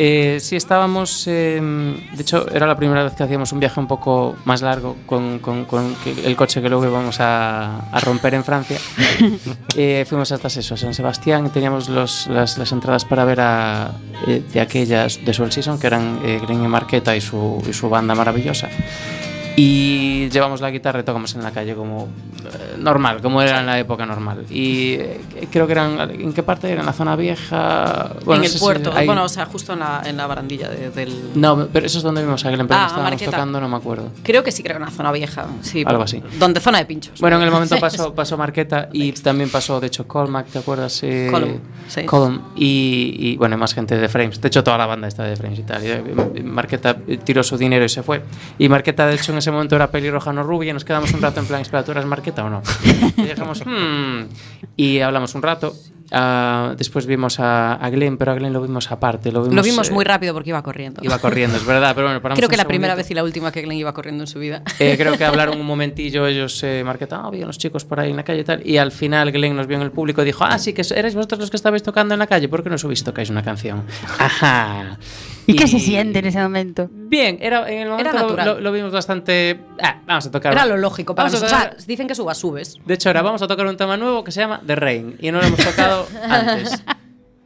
Eh, sí, estábamos. eh, de hecho, era la primera vez que hacíamos un viaje un poco más largo con, con- con el coche que luego íbamos a, a romper en Francia. Eh, fuimos hasta eso, San Sebastián, y teníamos los- las, las entradas para ver a, eh, de aquellas de Soul Season, que eran eh, Green y Marqueta y su, y su banda maravillosa. Y llevamos la guitarra y tocamos en la calle como eh, normal, como era en la época normal. Y eh, creo que eran, ¿en qué parte era? En la zona vieja. Bueno, en no el si puerto, hay- bueno, o sea, justo en la, en la barandilla de- del... No, pero eso es donde vimos a Glenn, pero Ah, no estábamos Marqueta. tocando, no me acuerdo. Creo que sí, creo que en la zona vieja, sí. Algo así. Donde zona de pinchos. Bueno, en el momento pasó, pasó Marqueta y también pasó, de hecho, Colmac, ¿te acuerdas? Eh, Colm, sí. Colm. Y, y, bueno, más gente de Frames. De hecho, toda la banda está de Frames y tal. Y, eh, Marqueta tiró su dinero y se fue. Y Marqueta, de hecho, en ese momento era pelirroja, no rubia. Y nos quedamos un rato en plan, espera, ¿tú eras Marqueta o no? Y dijimos, hmm. Y hablamos un rato. Ah, después vimos a, a Glenn, pero a Glenn lo vimos aparte. Lo vimos, Lo vimos eh, muy rápido porque iba corriendo. Iba corriendo, es verdad, pero bueno, Creo que la primera segundito. vez y la última que Glenn iba corriendo en su vida. Eh, creo que hablaron un momentillo ellos, eh, Marqueta, ah, había unos chicos por ahí en la calle y tal. Y al final Glenn nos vio en el público y dijo, ah, sí, que erais vosotros los que estabais tocando en la calle, ¿por qué no subís tocáis una canción? Ajá. ¿Y, qué se siente en ese momento? Bien, era, en el momento lo- natural. lo, lo vimos bastante... Ah, vamos a tocar... Era lo lógico para Vamos a nosotros. O tocar- sea, dicen que subas, subes. De hecho, ahora vamos a tocar un tema nuevo que se llama The Rain y no lo hemos tocado antes.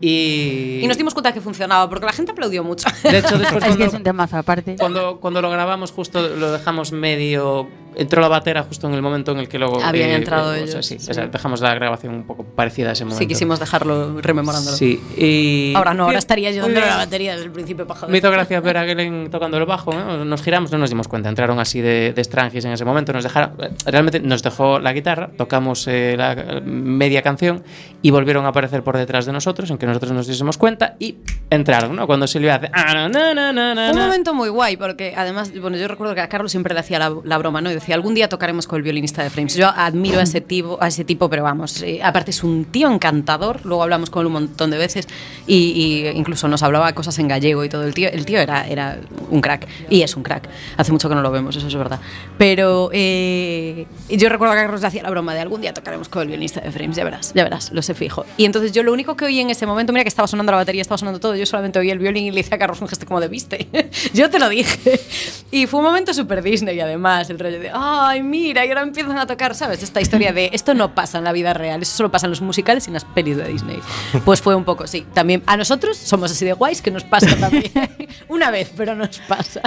Y... Y nos dimos cuenta que funcionaba porque la gente aplaudió mucho. De hecho, después Es que cuando, es un temazo aparte. cuando, cuando lo grabamos justo lo dejamos medio... Entró la batera justo en el momento en el que luego... Habían entrado o sea, ellos, sí, sí. o sea, dejamos la grabación un poco parecida a ese momento. Sí, quisimos dejarlo rememorándolo. Sí, y... Ahora no, ahora estaría yo dándole la batería desde el principio para Me hizo gracia ver a Glenn tocando el bajo, ¿no? nos giramos, no nos dimos cuenta, entraron así de, de en ese momento, nos dejaron, realmente nos dejó la guitarra, tocamos eh, la eh, media canción y volvieron a aparecer por detrás de nosotros, en que nosotros nos diésemos cuenta y entraron, ¿no? Cuando Silvia hace... "Ah, un na". momento muy guay porque además, bueno, yo recuerdo que a Carlos siempre le hacía la, la broma, ¿no? Y decía, algún día tocaremos con el violinista de Frames. Yo admiro a ese tipo, a ese tipo pero vamos, eh, aparte es un tío encantador, luego hablamos con él un montón de veces y, y incluso nos hablaba cosas en gallego y todo. El tío, el tío era, era un crack y es un crack. Hace mucho que no lo vemos, eso es verdad. Pero eh, yo recuerdo que Carlos hacía la broma de algún día tocaremos con el violinista de Frames, ya verás, ya verás, lo sé fijo. Y entonces yo lo único que oí en ese momento, mira que estaba sonando la batería, estaba sonando todo, yo solamente oí el violín y le hice a Carlos un gesto como de viste. yo te lo dije. Y fue un momento súper Disney además, el rollo de, ay, mira, y ahora empiezan a tocar, ¿sabes? Esta historia de, esto no pasa en la vida real, eso solo pasa en los musicales y en las pelis de Disney. Pues fue un poco, sí. También a nosotros somos así de guays que nos pasa también. Una vez, pero nos pasa.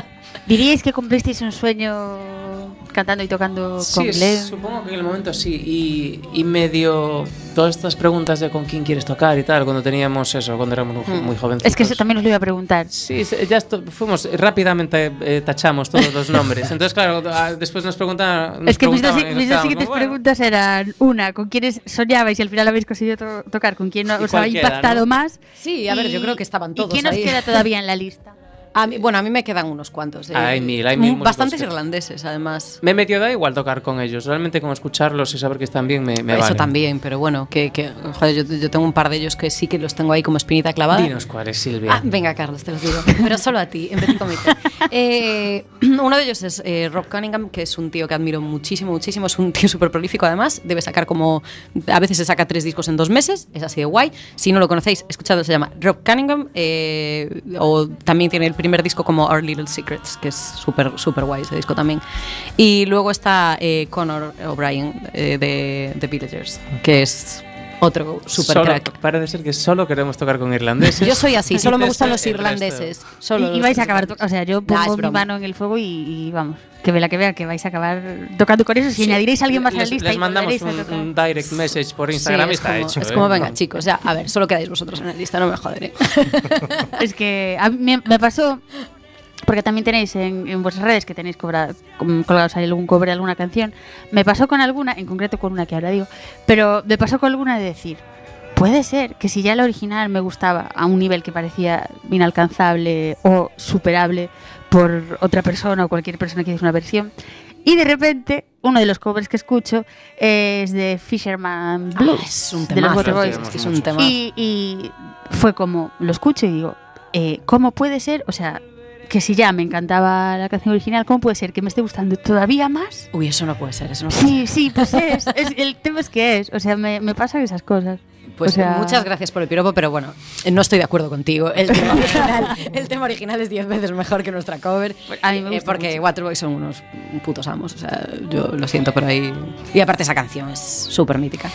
¿Diríais que cumplisteis un sueño cantando y tocando Sí, con Glenn? supongo que en el momento sí. Y, y medio todas estas preguntas de con quién quieres tocar y tal, cuando teníamos eso, cuando éramos muy, muy jovencitos. Mm. Es que eso también os lo iba a preguntar. Sí, se- ya fuimos, rápidamente eh, tachamos todos los nombres. Entonces, claro, ah, después nos preguntaban. nos es que mis dos, mis dos siguientes como, bueno, preguntas eran una, ¿con quiénes soñabais y al final habéis conseguido to- tocar? ¿Con quién os ha impactado ¿no? más? Sí, a ver, Y- yo creo que estaban todos ¿Y quién os ahí. queda todavía en la lista? A mí- bueno, a mí me quedan unos cuantos. eh. Hay mil, hay mil Bastantes que- irlandeses, además. Me metió da igual tocar con ellos. Realmente, con escucharlos y saber que están bien, me, me Eso vale. también, pero bueno, que, que joder, yo, yo tengo un par de ellos que sí que los tengo ahí como espinita clavada. Dinos cuáles, Silvia. Ah, venga, Carlos, te los digo. Pero solo a ti, en petit comité. Eh, uno de ellos es eh, Rob Cunningham, que es un tío que admiro muchísimo, muchísimo. Es un tío súper prolífico, además. Debe sacar como. A veces se saca tres discos en dos meses. Es así de guay. Si no lo conocéis, escuchadlo, se llama Rob Cunningham. eh, o también tiene el primer disco como Our Little Secrets, que es súper, súper guay ese disco también. Y luego está eh, Conor O'Brien eh, de The Villagers, que es otro súper Solo- crack. Parece ser que solo queremos tocar con irlandeses. Yo soy así, solo me gustan el los irlandeses. Solo y, vais a acabar, o sea, yo pongo mi mano en el fuego y, y vamos, que ve la que vea que vais a acabar tocando con eso. Si añadiréis a alguien más a la les, lista les y mandamos a un, direct message por Sí, Instagram y es está como, hecho. es ¿eh? como, venga, chicos, ya, a ver, solo quedáis vosotros en la lista, no me joderé. Es que a mí me pasó, porque también tenéis en, en vuestras redes que tenéis cobra, colgados ahí algún cover de alguna canción, me pasó con alguna, en concreto con una que ahora digo, pero me pasó con alguna de decir, puede ser que si ya la original me gustaba a un nivel que parecía inalcanzable o superable por otra persona o cualquier persona que hizo una versión, y de repente uno de los covers que escucho es de Fisherman Blues, Ah, es un de los Waterboys. es que es un tema. Y, y fue como, lo escucho y digo, eh, ¿cómo puede ser? O sea, que si ya me encantaba la canción original, ¿cómo puede ser que me esté gustando todavía más? Uy, eso no puede ser, eso no puede Sí, sí, pues es. es- el tema es que es. O sea, me, me pasan esas cosas. Pues O sea- muchas gracias por el piropo, pero bueno, eh, no estoy de acuerdo contigo. El tema original, el tema original es 10 veces mejor que nuestra cover. A mí me eh, gusta porque mucho. Waterboys son unos putos amos. O sea, yo lo siento, pero ahí. Y aparte, esa canción es súper mítica.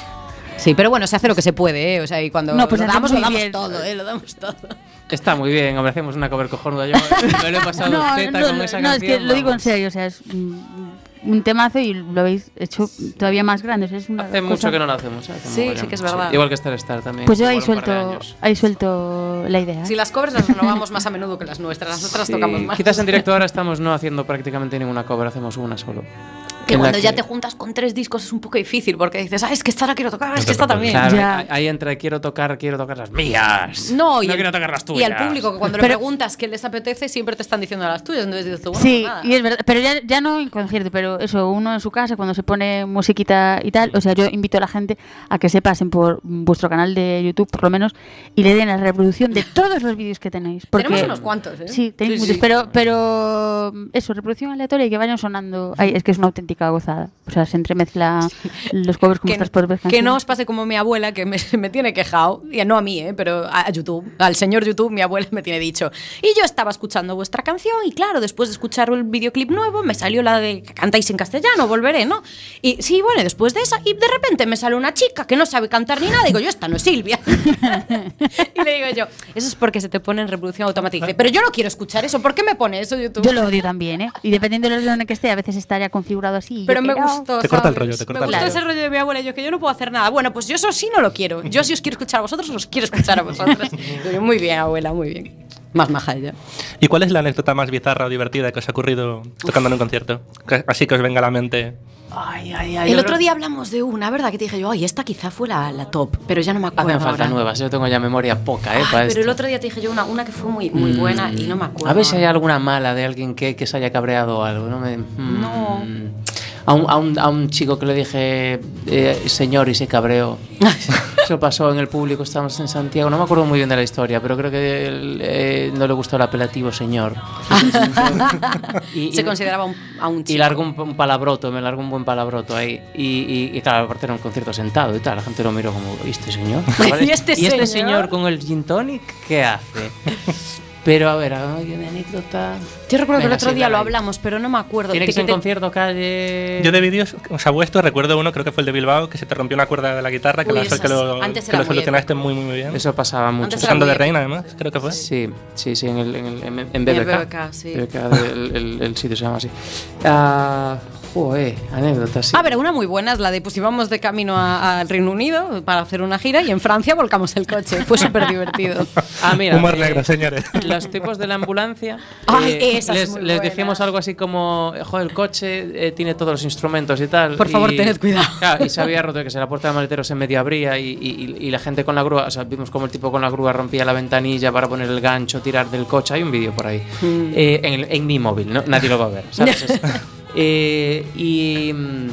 Sí, pero bueno, se hace lo que se puede, ¿eh? O sea, y cuando No, pues lo damos, lo damos bien. todo, ¿eh? Lo damos todo. Está muy bien, hombre, hacemos una cover cojonuda. Yo me lo he pasado No, teta no, con no, esa no, es canción. que lo digo en serio. O sea, es un, temazo y lo habéis hecho todavía más grande. o sea, es una Hace cosa- mucho que no lo hacemos. ¿eh? Hace Sí, sí que es verdad. Igual que Star Star también. Pues yo ahí suelto, ahí suelto la idea. Si las covers las renovamos más a menudo que las nuestras, las otras Sí, tocamos más. Quizás en directo ahora estamos no haciendo prácticamente ninguna cover, hacemos una solo. Que cuando ya te juntas con tres discos es un poco difícil porque dices, ah, es que esta la quiero tocar, es que esta también. Claro, Ya. ahí- entra quiero tocar, quiero tocar las mías. No, y no el- quiero tocar las Y tuyas. al público, que cuando le preguntas qué les apetece, siempre te están diciendo las tuyas. Entonces dices tú, bueno, Sí, pues nada. y es verdad, pero ya, ya no en concierto, pero eso, uno en su casa, cuando se pone musiquita y tal, o sea, yo invito a la gente a que se pasen por vuestro canal de YouTube, por lo menos, y le den la reproducción de todos los vídeos que tenéis. Porque, Tenemos unos cuantos, ¿eh? Sí, tenéis Sí, muchos, sí. pero, pero eso, reproducción aleatoria y que vayan sonando, ay, es que es una auténtica gozada. O sea, se entremezcla los covers con que, vuestras propias que no os pase como mi abuela, que me, me tiene quejado, y no a mí, ¿eh? pero a, a YouTube, al señor YouTube, mi abuela me tiene dicho. Y yo estaba escuchando vuestra canción, y claro, después de escuchar el videoclip nuevo, me salió la de que cantáis en castellano, volveré, ¿no? Y sí, bueno, y después de esa, y de repente me sale una chica que no sabe cantar ni nada, digo yo, esta no es Silvia. y le digo yo, eso es porque se te pone en reproducción automática. Pero yo no quiero escuchar eso, ¿por qué me pone eso YouTube? Yo lo odio también, ¿eh? Y dependiendo en el que esté, a veces está ya configurado así. Pero me no. gustó. Te corta el rollo, te corta me el gustó ese rollo de mi abuela y yo que yo no puedo hacer nada. Bueno, pues yo eso sí no lo quiero. Yo si os quiero escuchar a vosotros, os quiero escuchar a vosotros. Muy bien, abuela, muy bien. Más maja ella. ¿Y cuál es la anécdota más bizarra o divertida que os ha ocurrido tocando en un concierto? Así que os venga a la mente. Ay, ay, ay. El otro día hablamos de una, ¿verdad? Que te dije yo, ay, esta quizá fue la, la top, pero ya no me A mí acuerdo. me faltan ahora. nuevas, yo tengo ya memoria poca, ¿eh? Ay, para pero el otro día te dije yo una, una que fue muy, muy buena y no me acuerdo. A ver si hay alguna mala de alguien que, que se haya cabreado o algo. No, me, mm. No. A un, a un- a un chico que le dije eh, señor y se cabreó. Eso pasó en el público, estábamos en Santiago. No me acuerdo muy bien de la historia, pero creo que él, eh, no le gustó el apelativo señor. Y- Se y- consideraba un, a un y chico. largó un, un palabroto, me largó un buen palabroto ahí. Y, y, y claro, aparte era un concierto sentado y tal. La gente lo miró como, ¿y este señor? ¿Y este señor? señor con el gin tonic qué hace? Pero a ver, ¿hay una anécdota? Yo recuerdo que el Venga, otro sí, día dale lo ahí. hablamos, pero no me acuerdo. Tiene que ser en te- concierto, calle. Yo de vídeos, o sea, vuestro, recuerdo uno, creo que fue el de Bilbao, que se te rompió una cuerda de la guitarra, que, Uy, lo, esas- que lo, antes que lo muy solucionaste muy, muy, muy bien. Eso pasaba mucho. Usando de reina, además, creo que fue. Sí, sí, sí, en, el, en, el, en, en En BBK. BBK, sí. BBK, el, el- el sitio se llama así. Ah, joder, anécdota, sí. Ah, pero una muy buena es la de pues íbamos de camino a- al Reino Unido para hacer una gira y en Francia volcamos el coche. Fue súper divertido. Ah, mira. Humor eh, negro, señores. Los tipos de la ambulancia Ay, eh, esa es les, muy les buena. dijimos algo así como, joder, el coche eh, tiene todos los instrumentos y tal. Por favor, y- tened cuidado. Claro, y se había roto que se la puerta de maletero se medio abría y, y- y la gente con la grúa, o sea, vimos como el tipo con la grúa rompía la ventanilla para poner el gancho, tirar del coche. Hay un vídeo por ahí. Mm. Eh, en, en mi móvil, ¿no? nadie lo va a ver, ¿sabes? Eh, y, mm,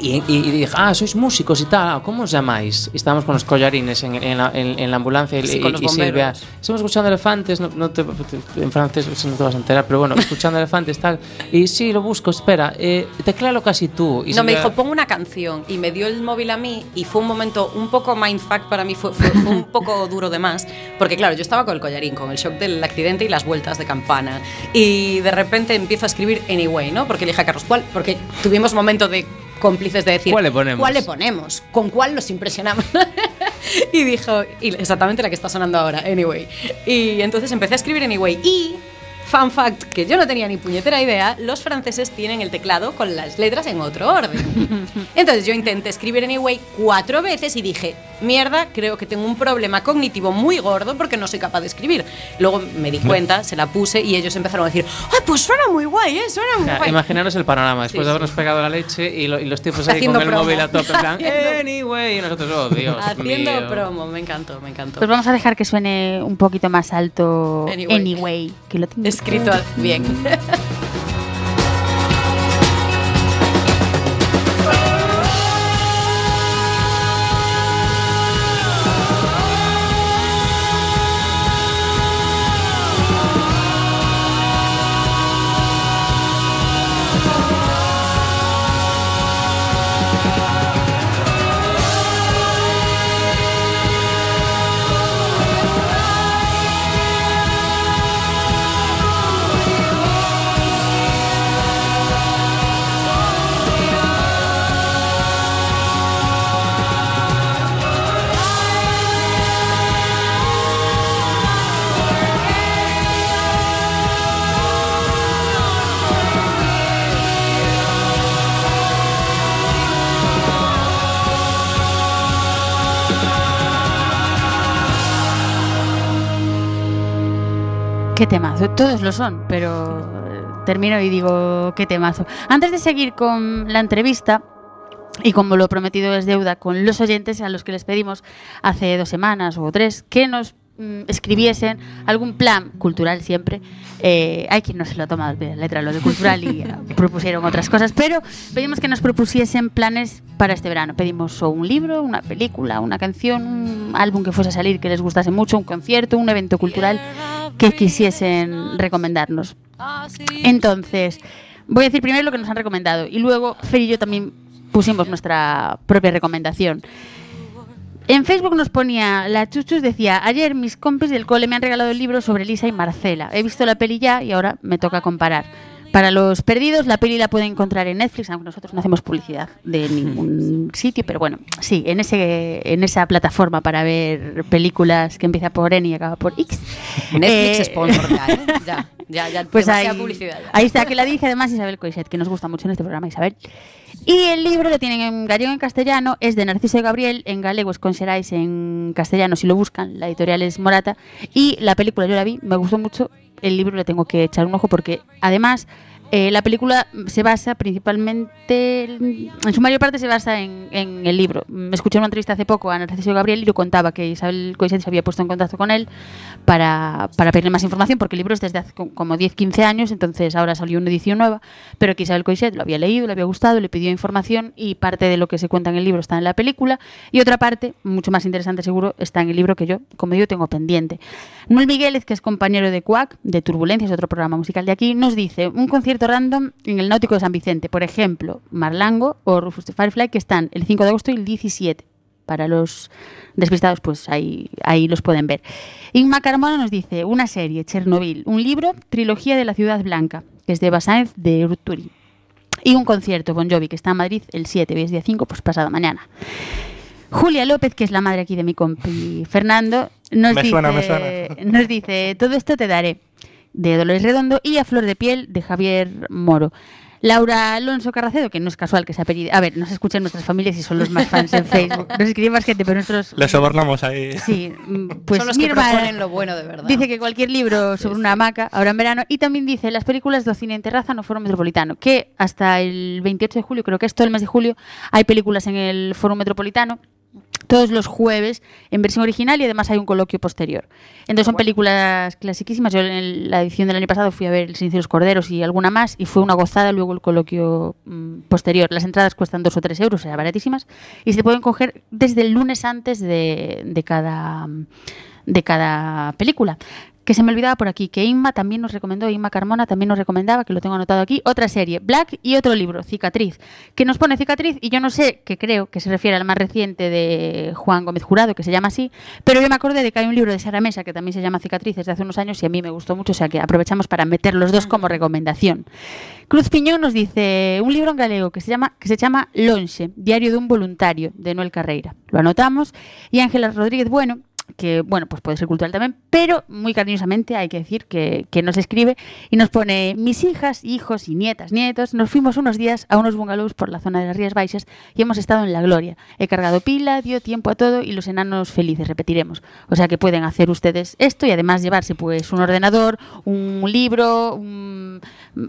y, y- y dije, ah, sois músicos y tal, ¿cómo os llamáis? Y estábamos con los collarines en, en la, en- en la ambulancia y, Sí, con los y Silvia, estamos escuchando elefantes, no, no te- en francés no te vas a enterar, pero bueno, escuchando elefantes tal. Y sí, lo busco, espera, eh, teclalo casi tú. Y No, me Silvia- dijo, pon una canción y me dio el móvil a mí y fue un momento un poco mindfuck para mí, fue, fue- fue un poco duro de más, porque claro, yo estaba con el collarín, con el shock del accidente y las vueltas de campana y de repente empiezo a escribir Anyway, ¿no? Porque le dije a Carlos, ¿cuál? Porque tuvimos momento de cómplices de decir, ¿Cuál le ponemos? ¿Cuál le ponemos? ¿Con cuál los impresionamos? y dijo, y exactamente la que está sonando ahora, Anyway. Y entonces empecé a escribir Anyway y... Fun fact, que yo no tenía ni puñetera idea, los franceses tienen el teclado con las letras en otro orden. Entonces yo intenté escribir Anyway cuatro veces y dije, mierda, creo que tengo un problema cognitivo muy gordo porque no soy capaz de escribir. Luego me di cuenta, se la puse y ellos empezaron a decir, ¡ay, pues suena muy guay, eh! Suena O muy sea, guay. imaginaros el panorama, después Sí, de habernos pegado la leche y, lo- y los tipos ahí Haciendo con el promo. móvil a tope, en plan, anyway, y nosotros, oh Dios Haciendo mío. promo, me encantó, me encantó. Pues vamos a dejar que suene un poquito más alto Anyway. Anyway, que lo tengo Escrito bien. Qué temazo. Todos lo son, pero eh, termino y digo qué temazo. Antes de seguir con la entrevista, y como lo prometido es deuda con los oyentes a los que les pedimos hace dos semanas o tres que nos mm, escribiesen algún plan cultural siempre. Eh, hay quien no se lo toma al pie de la letra lo de cultural y eh, propusieron otras cosas, pero pedimos que nos propusiesen planes para este verano. Pedimos un libro, una película, una canción, un álbum que fuese a salir que les gustase mucho, un concierto, un evento cultural que quisiesen recomendarnos. Entonces, voy a decir primero lo que nos han recomendado y luego Fer y yo también pusimos nuestra propia recomendación. En Facebook nos ponía, la Chuchus decía, ayer mis compis del cole me han regalado el libro sobre Lisa y Marcela. He visto la peli ya y ahora me toca comparar. Para los perdidos, la peli la pueden encontrar en Netflix, aunque nosotros no hacemos publicidad de ningún sitio, pero bueno, sí, en, ese, en esa plataforma para ver películas que empieza por N y acaba por X. Netflix Eh, sponsor ya, ¿eh? Ya, ya, ya. Pues ahí, publicidad ya. ahí está, que la dice además Isabel Coixet, que nos gusta mucho en este programa, Isabel. Y el libro lo tienen en gallego y en castellano, es de Narciso Gabriel, en galego es con Xerais, en castellano si lo buscan, la editorial es Morata. Y la película yo la vi, me gustó mucho, el libro le tengo que echar un ojo porque además Eh, la película se basa principalmente, en su mayor parte se basa en, el libro. Me escuché en una entrevista hace poco a Narciso Gabriel y lo contaba que Isabel Coixet se había puesto en contacto con él para, para pedirle más información, porque el libro es desde hace co- como 10-15 años, entonces ahora salió una edición nueva, pero que Isabel Coixet lo había leído, le había gustado, le pidió información y parte de lo que se cuenta en el libro está en la película y otra parte, mucho más interesante seguro, está en el libro que yo, como digo, tengo pendiente. Noel Migueles, que es compañero de Quack, de Turbulencias, otro programa musical de aquí, nos dice un concierto random en el Náutico de San Vicente, por ejemplo, Marlango o Rufus de Firefly, que están el 5 de agosto y el 17. Para los despistados, pues ahí, ahí los pueden ver. Inma Carmona nos dice una serie, Chernobyl, un libro, Trilogía de la Ciudad Blanca, que es de Basáez de Urturi. Y un concierto, Bon Jovi, que está en Madrid el 7, hoy es día 5, pues pasado mañana. Julia López, que es la madre aquí de mi compi Fernando, nos, Me dice, suena, me suena. nos dice, todo esto te daré, de Dolores Redondo, y a Flor de Piel, de Javier Moro. Laura Alonso Carracedo, que no es casual que se apellide. A ver, nos escuchan nuestras familias y son los más fans en Facebook. Nos escribe más gente, pero nosotros. Le sobornamos ahí. Sí, mm, pues Son los mi que hermana proponen lo bueno de verdad. Dice que cualquier libro sobre una hamaca, ahora en verano, y también dice las películas de cine en terraza no Foro Metropolitano, que hasta el 28 de julio, creo que es todo el mes de julio, hay películas en el Foro Metropolitano todos los jueves en versión original y además hay un coloquio posterior. Entonces son películas clasiquísimas. Yo en la edición del año pasado fui a ver El Silencio de los Corderos y alguna más y fue una gozada luego el coloquio mm, posterior. Las entradas cuestan dos o tres euros, o sea, baratísimas, y se pueden coger desde el lunes antes de, de cada, de cada película. Que se me olvidaba por aquí, que Inma también nos recomendó, Inma Carmona también nos recomendaba, que lo tengo anotado aquí, otra serie, Black y otro libro, Cicatriz, que nos pone Cicatriz y yo no sé, que creo que se refiere al más reciente de Juan Gómez Jurado, que se llama así, pero yo me acordé de que hay un libro de Sara Mesa que también se llama Cicatriz desde hace unos años y a mí me gustó mucho, o sea que aprovechamos para meter los dos como recomendación. Cruz Piñón nos dice un libro en galego que se llama, que se llama Lonxe, Diario de un voluntario, de Noel Carreira. Lo anotamos. Y Ángela Rodríguez Bueno, que bueno, pues puede ser cultural también, pero muy cariñosamente hay que decir que, que nos escribe y nos pone mis hijas, hijos y nietas, nietos, nos fuimos unos días a unos bungalows por la zona de las Rías Baixas y hemos estado en la gloria. He cargado pila, dio tiempo a todo y los enanos felices, repetiremos. O sea que pueden hacer ustedes esto y además llevarse pues un ordenador, un libro, un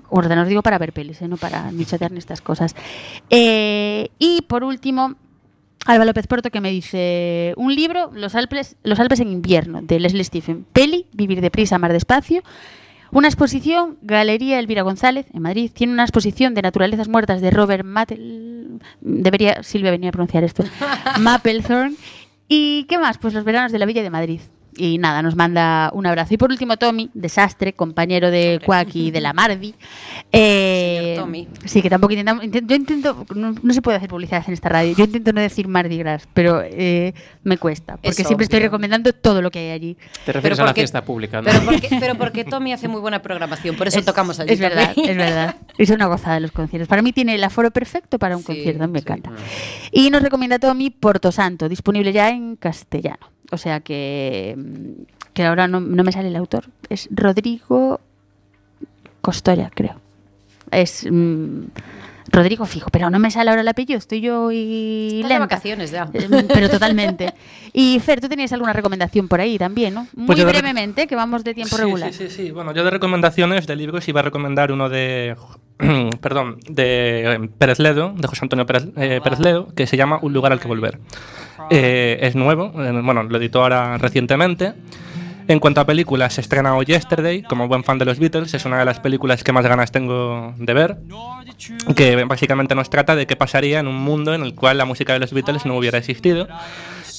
ordenador digo para ver pelis, ¿eh? no para ni chatear ni estas cosas. Eh, y por último, Alba López Porto que me dice un libro, Los Alpes, Los Alpes en invierno, de Leslie Stephen. Peli, Vivir deprisa, amar despacio. Una exposición, Galería Elvira González, en Madrid, tiene una exposición de naturalezas muertas de Robert Mattel. Debería Silvia venir a pronunciar esto. Mapplethorne. ¿Y qué más? Pues los veranos de la Villa de Madrid. Y nada, nos manda un abrazo. Y por último, Tommy, desastre, compañero de Quack y de la Mardi. Eh, Señor Tommy. Sí, que tampoco intentamos. intent- yo intento. No, no se puede hacer publicidad en esta radio. Yo intento no decir Mardi Gras, pero eh, me cuesta. Porque Es siempre estoy obvio. recomendando todo lo que hay allí. Te refieres a la porque- fiesta pública, ¿no? Pero porque, pero porque Tommy hace muy buena programación, por eso Es- tocamos allí. Es verdad, también. es verdad. Es una gozada los conciertos. Para mí tiene el aforo perfecto para un Sí, concierto. a Me sí. encanta. Y nos recomienda Tommy Porto Santo, disponible ya en castellano. O sea que, que ahora no, no me sale el autor. Es Rodrigo Costoya, creo. Es mm, Rodrigo Fijo, pero no me sale ahora el apellido. Estoy yo y Estás de vacaciones ya. Eh, Pero totalmente. Y Fer, tú tenías alguna recomendación por ahí también, ¿no? Muy Pues de rec- brevemente, que vamos de tiempo Sí, regular. Sí, sí, sí. Bueno, yo de recomendaciones de libros iba a recomendar uno de. perdón, de eh, Pérez Ledo, de José Antonio Pérez, eh, Pérez Ledo, que se llama Un lugar al que volver. Eh, es nuevo, eh, bueno, lo editó ahora recientemente. En cuanto a películas, se estrena hoy Yesterday, como buen fan de los Beatles, es una de las películas que más ganas tengo de ver, que básicamente nos trata de qué pasaría en un mundo en el cual la música de los Beatles no hubiera existido.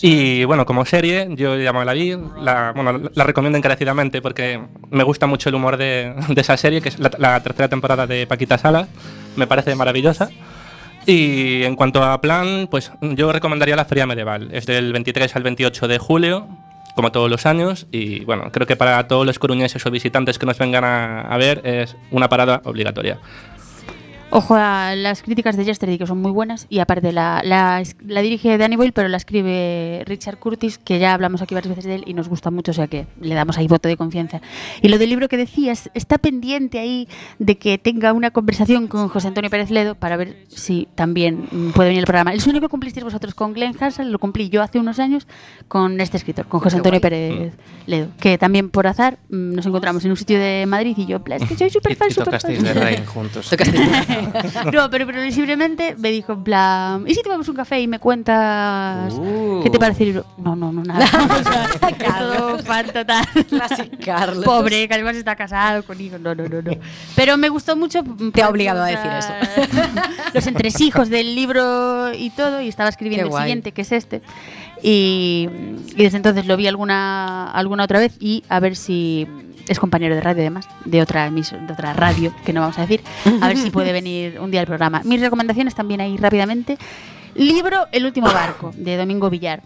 Y bueno, como serie, yo ya me la vi, la, bueno, la recomiendo encarecidamente porque me gusta mucho el humor de, esa serie, que es la, la tercera temporada de Paquita Sala, me parece maravillosa. Y en cuanto a plan, pues yo recomendaría la Feria Medieval, es del 23 al 28 de julio, como todos los años, y bueno, creo que para todos los coruñeses o visitantes que nos vengan a, a ver es una parada obligatoria. Ojo a las críticas de Yesterday, que son muy buenas, y aparte la, la, la dirige Danny Boyle, pero la escribe Richard Curtis, que ya hablamos aquí varias veces de él y nos gusta mucho, o sea que le damos ahí voto de confianza. Y lo del libro que decías, está pendiente ahí de que tenga una conversación con José Antonio Pérez Ledo para ver si también mm, puede venir el programa. El sueño que cumplisteis vosotros con Glenn Hansel lo cumplí yo hace unos años con este escritor, con José Antonio. Pérez Ledo, que también por azar mm, nos encontramos en un sitio de Madrid y yo, "Bla, es que soy súper fan, súper tocasteis de fan". Rain juntos. No, pero previsiblemente me dijo, en plan, ¿y si tomamos un café y me cuentas Uh. qué te parece el libro? No, no, no, nada. Es todo fan total. Carlos. Pobre, que además está casado con hijos. No, no, no, no. Pero me gustó mucho. Te ha obligado a decir eso. Los entresijos del libro y todo, y estaba escribiendo el siguiente, que es este. Y, y desde entonces lo vi alguna, alguna otra vez y a ver si es compañero de radio además, de otra de otra radio, que no vamos a decir, a ver si puede venir un día al programa. Mis recomendaciones también ahí rápidamente. Libro El último barco, de Domingo Villar.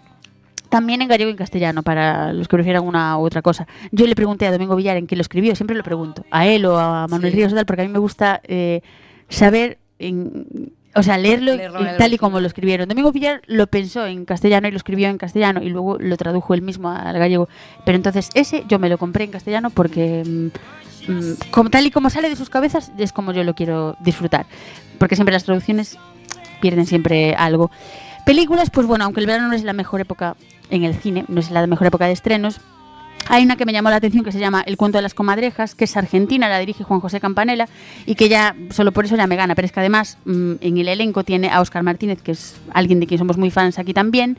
También en gallego y en castellano, para los que prefieran una u otra cosa. Yo le pregunté a Domingo Villar en qué lo escribió, siempre lo pregunto, a él o a Manuel Sí. Ríos o tal, porque a mí me gusta eh, saber, en- o sea, leerlo, tal y como lo escribieron. Domingo Villar lo pensó en castellano y lo escribió en castellano y luego lo tradujo él mismo al gallego. Pero entonces ese yo me lo compré en castellano porque mm, mm, como tal y como sale de sus cabezas es como yo lo quiero disfrutar. Porque siempre las traducciones pierden siempre algo. Películas, pues bueno, aunque el verano no es la mejor época en el cine, no es la mejor época de estrenos, hay una que me llamó la atención que se llama El cuento de las comadrejas, que es argentina, la dirige Juan José Campanella y que ya, solo por eso ya me gana, pero es que además mm, en el elenco tiene a Óscar Martínez, que es alguien de quien somos muy fans aquí también,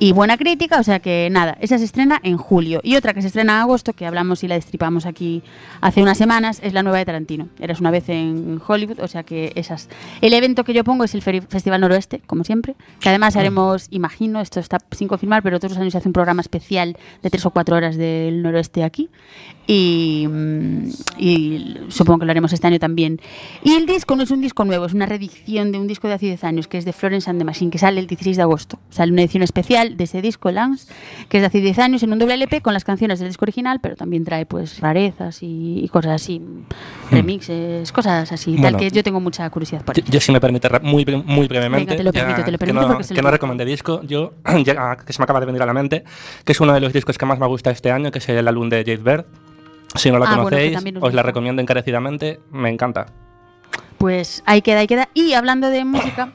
y buena crítica, o sea que nada, esa se estrena en julio. Y otra que se estrena en agosto, que hablamos y la destripamos aquí hace unas semanas, es la nueva de Tarantino. Eras una vez en Hollywood, o sea que esas. El evento que yo pongo es el Festival Noroeste, como siempre, que además haremos, imagino, esto está sin confirmar, pero todos los años se hace un programa especial de tres o cuatro horas del Noroeste aquí. Y, mm, y supongo que lo haremos este año también. Y el disco no es un disco nuevo, es una reedición de un disco de hace 10 años, que es de Florence and the Machine, que sale el 16 de agosto. Sale una edición especial de ese disco, Lance, que es de hace 10 años, en un doble LP con las canciones del disco original, pero también trae pues rarezas y, y cosas así, remixes, cosas así, tal Bueno. que yo tengo mucha curiosidad por Yo, yo si me permite, muy, muy brevemente, Venga, te lo permito, te lo que permito no, porque es el que no recomendé disco, yo, ya, que se me acaba de venir a la mente, que es uno de los discos que más me gusta este año, que es el álbum de Jade Bird. Si no la Ah, que conocéis, os la recomiendo encarecidamente, me encanta. Pues ahí queda, ahí queda. Y hablando de música,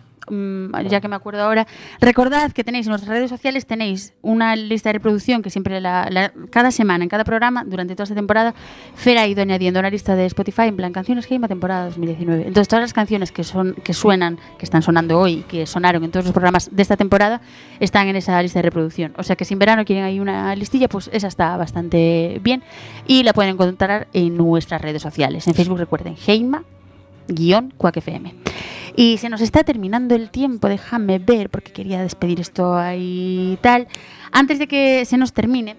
ya que me acuerdo ahora, recordad que tenéis en nuestras redes sociales tenéis una lista de reproducción que siempre la, la- cada semana, en cada programa, durante toda esta temporada, Fer ha ido añadiendo una lista de Spotify en plan canciones Game temporada 2019. Entonces todas las canciones que son que suenan, que están sonando hoy, que sonaron en todos los programas de esta temporada, están en esa lista de reproducción. O sea que si en verano quieren ahí una listilla, pues esa está bastante bien y la pueden encontrar en nuestras redes sociales. En Facebook recuerden, Heima guion. Y se nos está terminando el tiempo, déjame ver, porque quería despedir esto ahí y tal. Antes de que se nos termine,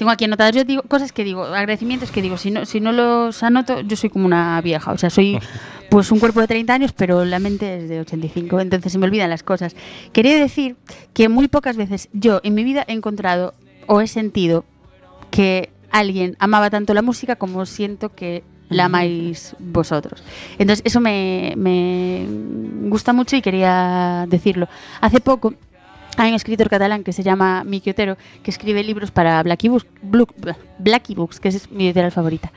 tengo aquí anotadas, yo digo cosas que digo, agradecimientos que digo, si no, si no los anoto, yo soy como una vieja, o sea, soy pues un cuerpo de 30 años, pero la mente es de 85, entonces se me olvidan las cosas. Quería decir que muy pocas veces yo en mi vida he encontrado o he sentido que alguien amaba tanto la música como siento que la amáis vosotros. Entonces, eso me, me gusta mucho y quería decirlo. Hace poco hay un escritor catalán que se llama Miki Otero que escribe libros para Blacky Books, Blacky Books, que es mi editorial favorita.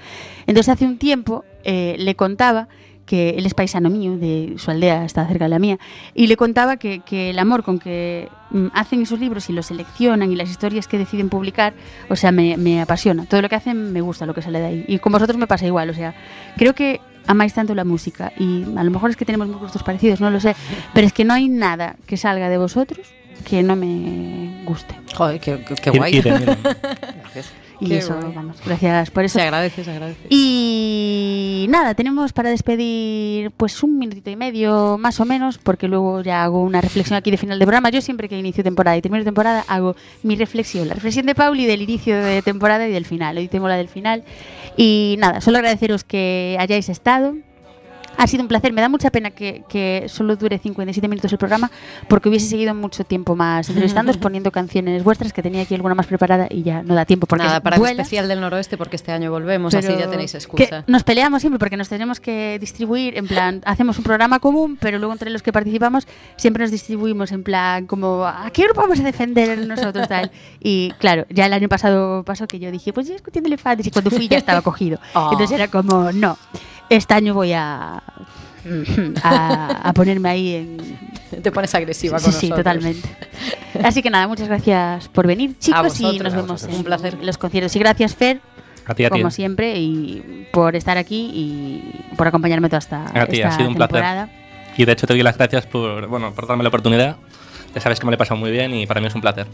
Entonces, hace un tiempo eh, le contaba que él es paisano mío, de su aldea está cerca de la mía, y le contaba que, que el amor con que mm, hacen esos libros y los seleccionan y las historias que deciden publicar, o sea, me, me apasiona. Todo lo que hacen me gusta, lo que sale de ahí. Y con vosotros me pasa igual, o sea, creo que amáis tanto la música y a lo mejor es que tenemos muy gustos parecidos, no lo sé, pero es que no hay nada que salga de vosotros que no me guste. Joder, qué, qué- qué guay. miren, Y Qué eso, guay. vamos, gracias por eso. Se agradece, se agradece. Y nada, tenemos para despedir pues un minutito y medio más o menos, porque luego ya hago una reflexión aquí de final de programa. Yo siempre que inicio temporada y termino temporada hago mi reflexión, la reflexión de Pauli del inicio de temporada y del final. Hoy tengo la del final. Y nada, solo agradeceros que hayáis estado, Ha sido un placer, me da mucha pena que, que solo dure 57 minutos el programa porque hubiese seguido mucho tiempo más entrevistándoos, poniendo canciones vuestras que tenía aquí alguna más preparada y ya no da tiempo porque Nada, para el vuela. especial del noroeste, porque este año volvemos, así ya tenéis que excusa. nos peleamos siempre porque nos tenemos que distribuir, en plan, hacemos un programa común, pero luego entre los que participamos siempre nos distribuimos en plan, como, ¿a qué grupo vamos a defender nosotros? Tal? Y claro, ya el año pasado pasó que yo dije, pues yo discutiendo elefantes y cuando fui ya estaba cogido. Ah. Entonces era como, no, este año voy a, a, a ponerme ahí en... Te pones agresiva Sí, con sí, nosotros. totalmente. Así que nada, muchas gracias por venir, chicos, y nos vemos en Un placer. los conciertos. Y gracias, Fer, A ti, a ti. como siempre, y por estar aquí y por acompañarme toda esta, A ti, ha sido un placer. Y de hecho te doy las gracias por, bueno, por darme la oportunidad. Ya sabes que me lo he pasado muy bien y para mí es un placer.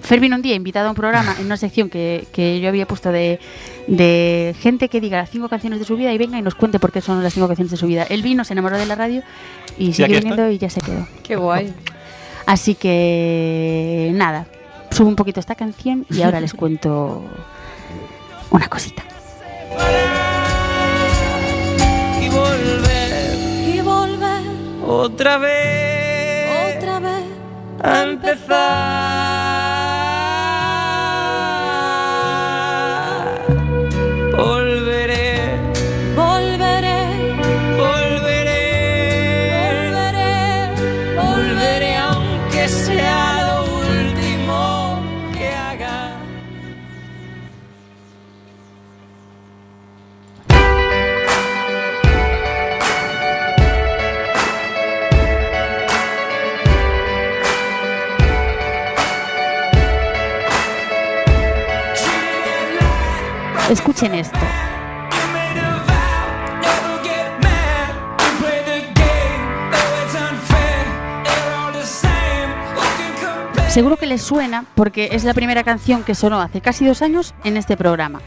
Fer vino un día invitado a un programa en una sección que, que yo había puesto de, de gente que diga las cinco canciones de su vida y venga y nos cuente por qué son las cinco canciones de su vida. Él vino, se enamoró de la radio y sigue viniendo y ya se quedó. Qué guay. Así que nada, subo un poquito esta canción y ahora les cuento una cosita. y volver Y volver otra vez otra vez a empezar. Escuchen esto. Seguro que les suena porque es la primera canción que sonó hace casi dos años en este programa.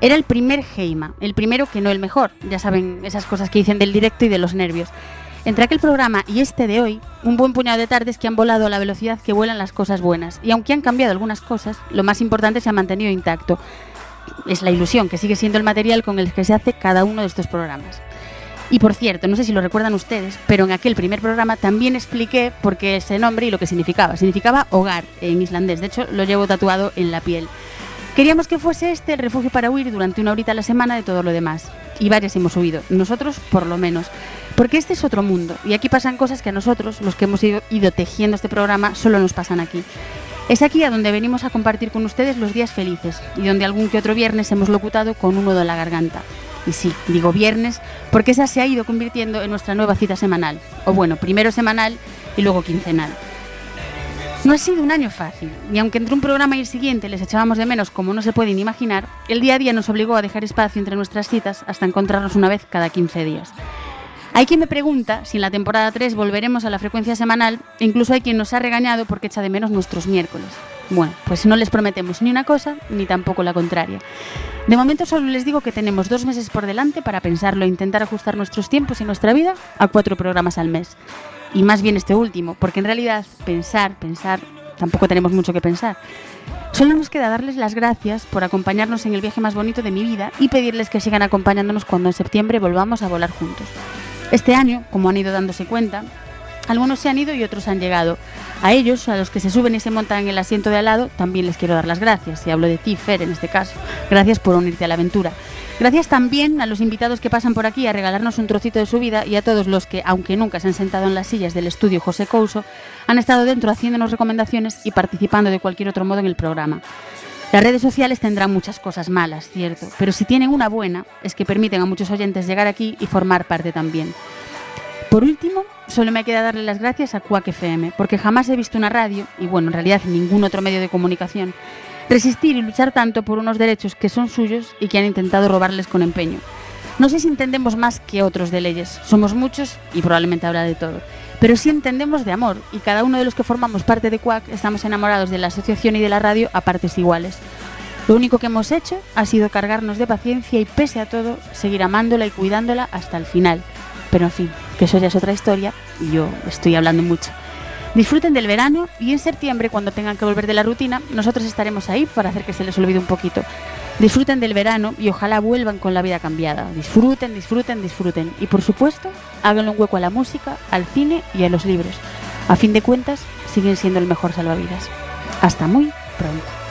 Era el primer Heima, el primero que no el mejor. Ya saben esas cosas que dicen del directo y de los nervios. Entre aquel programa y este de hoy, un buen puñado de tardes que han volado a la velocidad que vuelan las cosas buenas. Y aunque han cambiado algunas cosas, lo más importante se ha mantenido intacto. Es la ilusión, que sigue siendo el material con el que se hace cada uno de estos programas. Y por cierto, no sé si lo recuerdan ustedes, pero en aquel primer programa también expliqué por qué ese nombre y lo que significaba. Significaba hogar en islandés, de hecho lo llevo tatuado en la piel. Queríamos que fuese este el refugio para huir durante una horita a la semana de todo lo demás. Y varias hemos huido, nosotros por lo menos. Porque este es otro mundo y aquí pasan cosas que a nosotros, los que hemos ido, ido tejiendo este programa, solo nos pasan aquí. Es aquí a donde venimos a compartir con ustedes los días felices y donde algún que otro viernes hemos locutado con un nudo en la garganta. Y sí, digo viernes porque esa se ha ido convirtiendo en nuestra nueva cita semanal. O bueno, primero semanal y luego quincenal. No ha sido un año fácil, y aunque entre un programa y el siguiente les echábamos de menos como no se pueden imaginar, el día a día nos obligó a dejar espacio entre nuestras citas hasta encontrarnos una vez cada 15 días. Hay quien me pregunta si en la temporada 3 volveremos a la frecuencia semanal e incluso hay quien nos ha regañado porque echa de menos nuestros miércoles. Bueno, pues no les prometemos ni una cosa ni tampoco la contraria. De momento solo les digo que tenemos dos meses por delante para pensarlo e intentar ajustar nuestros tiempos y nuestra vida a cuatro programas al mes. Y más bien este último, porque en realidad pensar, pensar, tampoco tenemos mucho que pensar. Solo nos queda darles las gracias por acompañarnos en el viaje más bonito de mi vida y pedirles que sigan acompañándonos cuando en septiembre volvamos a volar juntos. Este año, como han ido dándose cuenta, algunos se han ido y otros han llegado. A ellos, a los que se suben y se montan en el asiento de al lado, también les quiero dar las gracias. Y hablo de ti, Fer, en este caso. Gracias por unirte a la aventura. Gracias también a los invitados que pasan por aquí a regalarnos un trocito de su vida y a todos los que, aunque nunca se han sentado en las sillas del estudio José Couso, han estado dentro haciéndonos recomendaciones y participando de cualquier otro modo en el programa. Las redes sociales tendrán muchas cosas malas, cierto, pero si tienen una buena es que permiten a muchos oyentes llegar aquí y formar parte también. Por último, solo me queda darle las gracias a Quack FM, porque jamás he visto una radio, y bueno, en realidad ningún otro medio de comunicación, resistir y luchar tanto por unos derechos que son suyos y que han intentado robarles con empeño. No sé si entendemos más que otros de leyes, somos muchos y probablemente habla de todo, pero sí entendemos de amor y cada uno de los que formamos parte de Quack estamos enamorados de la asociación y de la radio a partes iguales. Lo único que hemos hecho ha sido cargarnos de paciencia y pese a todo seguir amándola y cuidándola hasta el final. Pero en fin, que eso ya es otra historia y yo estoy hablando mucho. Disfruten del verano y en septiembre, cuando tengan que volver de la rutina, nosotros estaremos ahí para hacer que se les olvide un poquito. Disfruten del verano y ojalá vuelvan con la vida cambiada. Disfruten, disfruten, disfruten. Y por supuesto, háganle un hueco a la música, al cine y a los libros. A fin de cuentas, siguen siendo el mejor salvavidas. Hasta muy pronto.